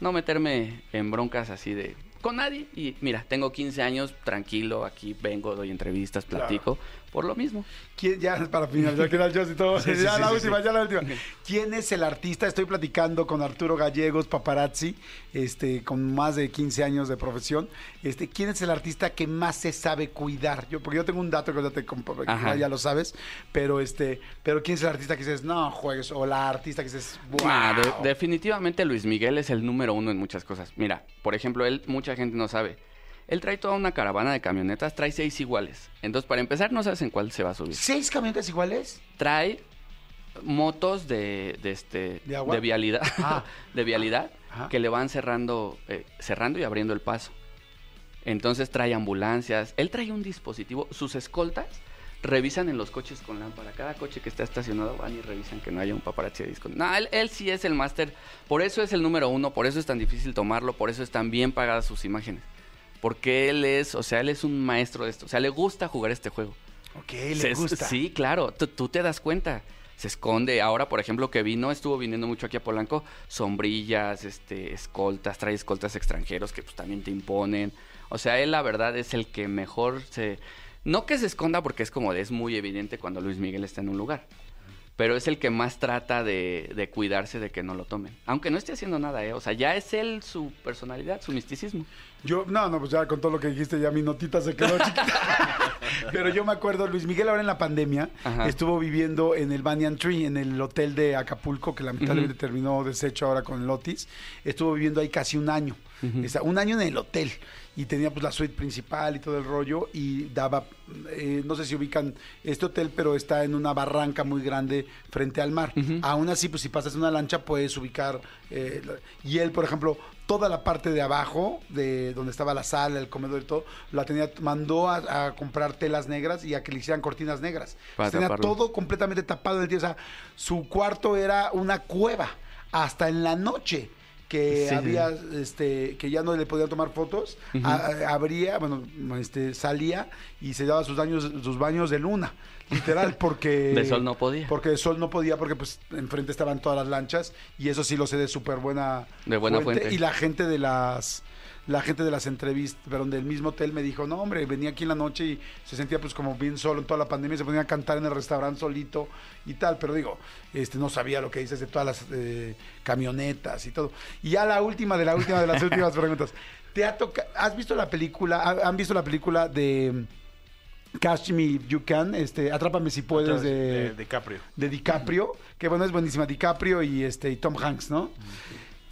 [SPEAKER 3] no meterme en broncas así de con nadie. Y mira, tengo 15 años, tranquilo, aquí vengo, doy entrevistas, platico, por lo mismo.
[SPEAKER 2] ¿Quién, ya para finalizar, que el y todo.
[SPEAKER 4] Sí, sí,
[SPEAKER 2] ya
[SPEAKER 4] sí,
[SPEAKER 2] la última, ya la última. ¿Quién es el artista? Estoy platicando con Arturo Gallegos, paparazzi, este, con más de 15 años de profesión. Este, ¿Quién es el artista que más se sabe cuidar? Yo, porque yo tengo un dato que ya, te que ya lo sabes, pero este, pero ¿quién es el artista que dices, no juegues? O la artista que dices, wow.
[SPEAKER 3] Ah, de- definitivamente Luis Miguel es el número uno en muchas cosas. Mira, por ejemplo, él, mucha gente no sabe. Él trae toda una caravana de camionetas, trae seis iguales. Entonces, para empezar, no sabes en cuál se va a subir.
[SPEAKER 2] ¿Seis camionetas iguales?
[SPEAKER 3] Trae motos de, de este
[SPEAKER 2] ¿De
[SPEAKER 3] vialidad,
[SPEAKER 2] Ah. (laughs)
[SPEAKER 3] de vialidad
[SPEAKER 2] Ajá.
[SPEAKER 3] que le van cerrando, eh, cerrando y abriendo el paso. Entonces trae ambulancias. Él trae un dispositivo. Sus escoltas revisan en los coches con lámpara. Cada coche que está estacionado van y revisan que no haya un paparazzi de disco. No, él, él sí es el máster. Por eso es el número uno. Por eso es tan difícil tomarlo. Por eso están bien pagadas sus imágenes. Porque él es, o sea, él es un maestro de esto. O sea, le gusta jugar este juego.
[SPEAKER 2] Ok, le
[SPEAKER 3] Se-
[SPEAKER 2] gusta.
[SPEAKER 3] Sí, claro, tú, te das cuenta. Se esconde. Ahora, por ejemplo, que vino, estuvo viniendo mucho aquí a Polanco, sombrillas, este, escoltas, trae escoltas extranjeros que pues también te imponen. O sea, él la verdad es el que mejor se... No que se esconda porque es como es muy evidente cuando Luis Miguel está en un lugar. Pero es el que más trata de, de cuidarse de que no lo tomen. Aunque no esté haciendo nada, ¿eh? O sea, ya es él su personalidad, su misticismo.
[SPEAKER 2] Yo, no, no, pues ya con todo lo que dijiste, ya mi notita se quedó chiquita. (laughs) Pero yo me acuerdo, Luis Miguel ahora en la pandemia
[SPEAKER 3] Ajá.
[SPEAKER 2] estuvo viviendo en el Banyan Tree, en el hotel de Acapulco, que lamentablemente terminó deshecho ahora con el Otis. Estuvo viviendo ahí casi un año. Un año en el hotel. Y tenía pues la suite principal y todo el rollo. Y daba, eh, no sé si ubican este hotel, pero está en una barranca muy grande frente al mar. Aún así, pues si pasas una lancha puedes ubicar. eh, y él, por ejemplo, toda la parte de abajo, de donde estaba la sala, el comedor y todo, la tenía, mandó a, a comprar telas negras y a que le hicieran cortinas negras.
[SPEAKER 3] Para
[SPEAKER 2] tenía
[SPEAKER 3] taparlo.
[SPEAKER 2] todo completamente tapado en el día. O sea, su cuarto era una cueva hasta en la noche que
[SPEAKER 3] Sí.
[SPEAKER 2] había este que ya no le podían tomar fotos a- abría bueno este salía y se daba sus baños sus baños de luna literal (laughs) porque
[SPEAKER 3] De sol no podía.
[SPEAKER 2] porque de sol no podía porque pues enfrente estaban todas las lanchas y eso sí lo sé de súper buena
[SPEAKER 3] De buena fuente.
[SPEAKER 2] y la gente de las la gente de las entrevistas, perdón, del mismo hotel me dijo, no hombre, venía aquí en la noche y se sentía pues como bien solo en toda la pandemia, se ponía a cantar en el restaurante solito y tal, pero digo, este no sabía lo que dices de todas las eh, camionetas y todo. Y ya la última de la última de las (laughs) últimas preguntas. ¿Te ha toca ¿Has visto la película, ha- han visto la película de mm, Catch Me If You Can, este, Atrápame si puedes
[SPEAKER 4] de,
[SPEAKER 2] de,
[SPEAKER 4] DiCaprio.
[SPEAKER 2] de DiCaprio, que bueno, es buenísima, DiCaprio y este y Tom Hanks, ¿no?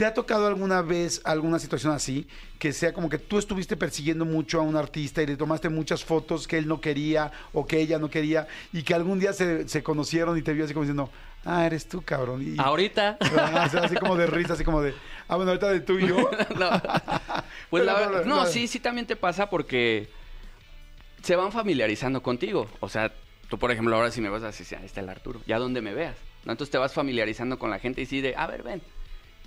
[SPEAKER 2] ¿Te ha tocado alguna vez alguna situación así? Que sea como que tú estuviste persiguiendo mucho a un artista y le tomaste muchas fotos que él no quería o que ella no quería y que algún día se, se conocieron y te vio así como diciendo, ah, eres tú, cabrón. Y,
[SPEAKER 3] Ahorita.
[SPEAKER 2] Ah, o sea, así como de risa, así como de, ah, bueno, ahorita de tú y yo. (laughs)
[SPEAKER 3] No. (laughs) Pues la verdad,
[SPEAKER 2] no,
[SPEAKER 3] sí, sí también te pasa porque se van familiarizando contigo. O sea, tú, por ejemplo, ahora si me vas a decir, ahí está el Arturo, ya donde me veas. ¿no? Entonces te vas familiarizando con la gente y sí de, a ver, ven,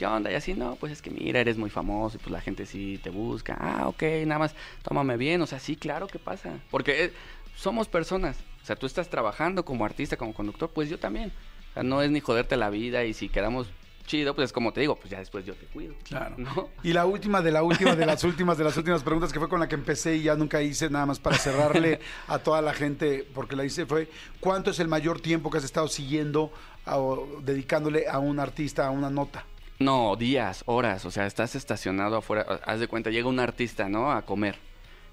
[SPEAKER 3] ¿qué onda? Y así, no, pues es que mira, eres muy famoso y pues la gente sí te busca. Ah, ok, nada más, tómame bien. O sea, sí, claro que pasa. Porque eh, somos personas. O sea, tú estás trabajando como artista, como conductor, pues yo también. O sea, no es ni joderte la vida y si quedamos chido, pues es como te digo, pues ya después yo te cuido.
[SPEAKER 2] Claro.
[SPEAKER 3] ¿no?
[SPEAKER 2] Y la última de la última de las (laughs) últimas de las últimas preguntas que fue con la que empecé y ya nunca hice nada más para cerrarle a toda la gente porque la hice fue ¿cuánto es el mayor tiempo que has estado siguiendo o dedicándole a un artista, a una nota?
[SPEAKER 3] No, días, horas, o sea, estás estacionado afuera, haz de cuenta, llega un artista, ¿no? A comer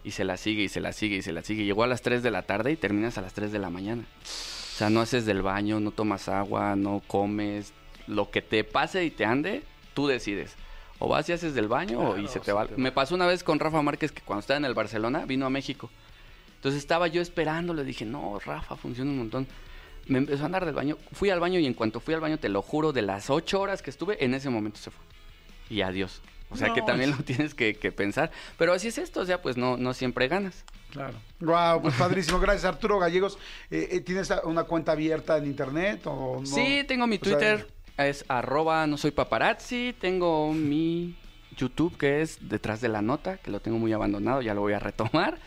[SPEAKER 3] y se la sigue y se la sigue y se la sigue. Llegó a las 3 de la tarde y terminas a las 3 de la mañana. O sea, no haces del baño, no tomas agua, no comes, lo que te pase y te ande, tú decides. O vas y haces del baño o y se te va. Me pasó una vez con Rafa Márquez que cuando estaba en el Barcelona vino a México. Entonces estaba yo esperando, le dije, no, Rafa, funciona un montón. Me empezó a andar del baño. Fui al baño y en cuanto fui al baño, te lo juro, de las ocho horas que estuve, en ese momento se fue. Y adiós. O sea que también lo (laughs) tienes que, que pensar. Pero así es esto, o sea, pues no, no siempre ganas.
[SPEAKER 2] Claro. Wow, pues padrísimo. Gracias, Arturo Gallegos. Eh, eh, ¿Tienes una cuenta abierta en internet o no?
[SPEAKER 3] Sí, tengo mi
[SPEAKER 2] O sea,
[SPEAKER 3] Twitter, es arroba no soy paparazzi, tengo mi YouTube que es Detrás de la Nota, que lo tengo muy abandonado, ya lo voy a retomar.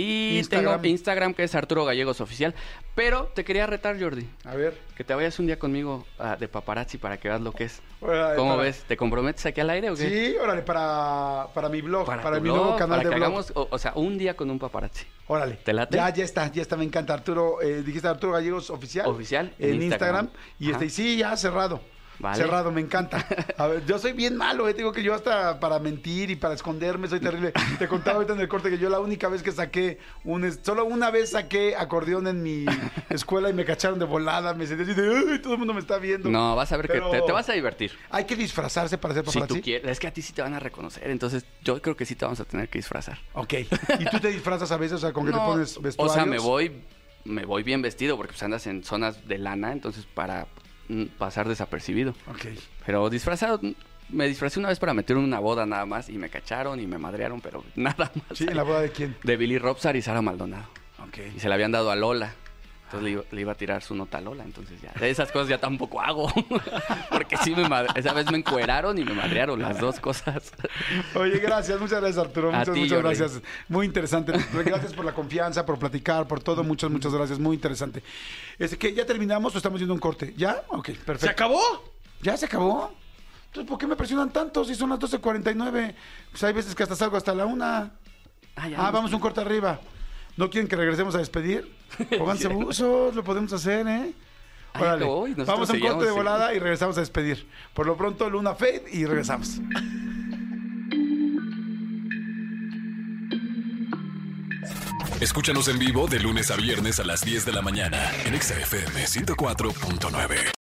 [SPEAKER 3] Y
[SPEAKER 2] Instagram.
[SPEAKER 3] tengo Instagram que es Arturo Gallegos Oficial. Pero te quería retar, Jordi.
[SPEAKER 2] A ver.
[SPEAKER 3] Que te vayas un día conmigo ah, de paparazzi para que veas lo que es.
[SPEAKER 2] Órale,
[SPEAKER 3] ¿Cómo
[SPEAKER 2] para-
[SPEAKER 3] ves? ¿Te comprometes aquí al aire o qué?
[SPEAKER 2] Sí, órale, para, para mi blog, para,
[SPEAKER 3] tu
[SPEAKER 2] mi
[SPEAKER 3] blog,
[SPEAKER 2] nuevo canal
[SPEAKER 3] para
[SPEAKER 2] de
[SPEAKER 3] que
[SPEAKER 2] blog.
[SPEAKER 3] hagamos, o, o sea, un día con un paparazzi.
[SPEAKER 2] Órale.
[SPEAKER 3] ¿Te late?
[SPEAKER 2] Ya, ya está, ya está, me encanta. Arturo, eh, dijiste Arturo Gallegos Oficial.
[SPEAKER 3] Oficial,
[SPEAKER 2] En,
[SPEAKER 3] en
[SPEAKER 2] Instagram.
[SPEAKER 3] Instagram.
[SPEAKER 2] Y este, y sí, ya cerrado.
[SPEAKER 3] Vale.
[SPEAKER 2] Cerrado, me encanta. A ver, yo soy bien malo, eh. te digo que yo hasta para mentir y para esconderme soy terrible. Te contaba ahorita en el corte que yo la única vez que saqué un... Solo una vez saqué acordeón en mi escuela y me cacharon de volada. Me sentí así de, "Ay, todo el mundo me está viendo.
[SPEAKER 3] No, vas a ver
[SPEAKER 2] Pero-
[SPEAKER 3] que te, te vas a divertir.
[SPEAKER 2] Hay que disfrazarse para ser
[SPEAKER 3] Si
[SPEAKER 2] paparazzi.
[SPEAKER 3] tú quieres. Es que a ti sí te van a reconocer. Entonces, yo creo que sí te vamos a tener que disfrazar.
[SPEAKER 2] Ok. ¿Y tú te disfrazas a veces? O sea, con que te
[SPEAKER 3] No,
[SPEAKER 2] pones
[SPEAKER 3] o
[SPEAKER 2] vestuarios.
[SPEAKER 3] sea, me voy, me voy bien vestido porque pues andas en zonas de lana, entonces para pasar desapercibido.
[SPEAKER 2] Ok.
[SPEAKER 3] Pero disfrazado, me disfracé una vez para meter en una boda nada más y me cacharon y me madrearon, pero (laughs) nada más.
[SPEAKER 2] Sí, ¿en la boda de quién?
[SPEAKER 3] De Billy Robsar y Sara Maldonado.
[SPEAKER 2] Ok.
[SPEAKER 3] Y se la habían dado a Lola. Entonces le iba, le iba a tirar su nota a Lola, entonces ya. De esas cosas ya tampoco hago. (laughs) Porque sí, me madre- esa vez me encueraron y me madrearon las dos cosas.
[SPEAKER 2] Oye, gracias, muchas gracias Arturo,
[SPEAKER 3] A
[SPEAKER 2] muchas,
[SPEAKER 3] ti,
[SPEAKER 2] muchas
[SPEAKER 3] Jordi.
[SPEAKER 2] gracias. Muy interesante. Gracias por la confianza, por platicar, por todo, muchas, muchas gracias, muy interesante. Es que ya terminamos o estamos yendo un corte. ¿Ya? Ok, perfecto.
[SPEAKER 4] ¿Se acabó?
[SPEAKER 2] ¿Ya se acabó? Entonces, ¿por qué me presionan tanto si son las 12.49? Pues hay veces que hasta salgo hasta la una.
[SPEAKER 3] Ah, ya
[SPEAKER 2] Ah, vamos un corte arriba. ¿No quieren que regresemos a despedir? (laughs) Pónganse buzos, lo podemos hacer, ¿eh? Órale. Vamos a un corte de
[SPEAKER 3] sí.
[SPEAKER 2] volada y regresamos a despedir. Por lo pronto, Luna Fade y regresamos.
[SPEAKER 1] Escúchanos en vivo de lunes a viernes a las 10 de la mañana en Exa FM 104.9.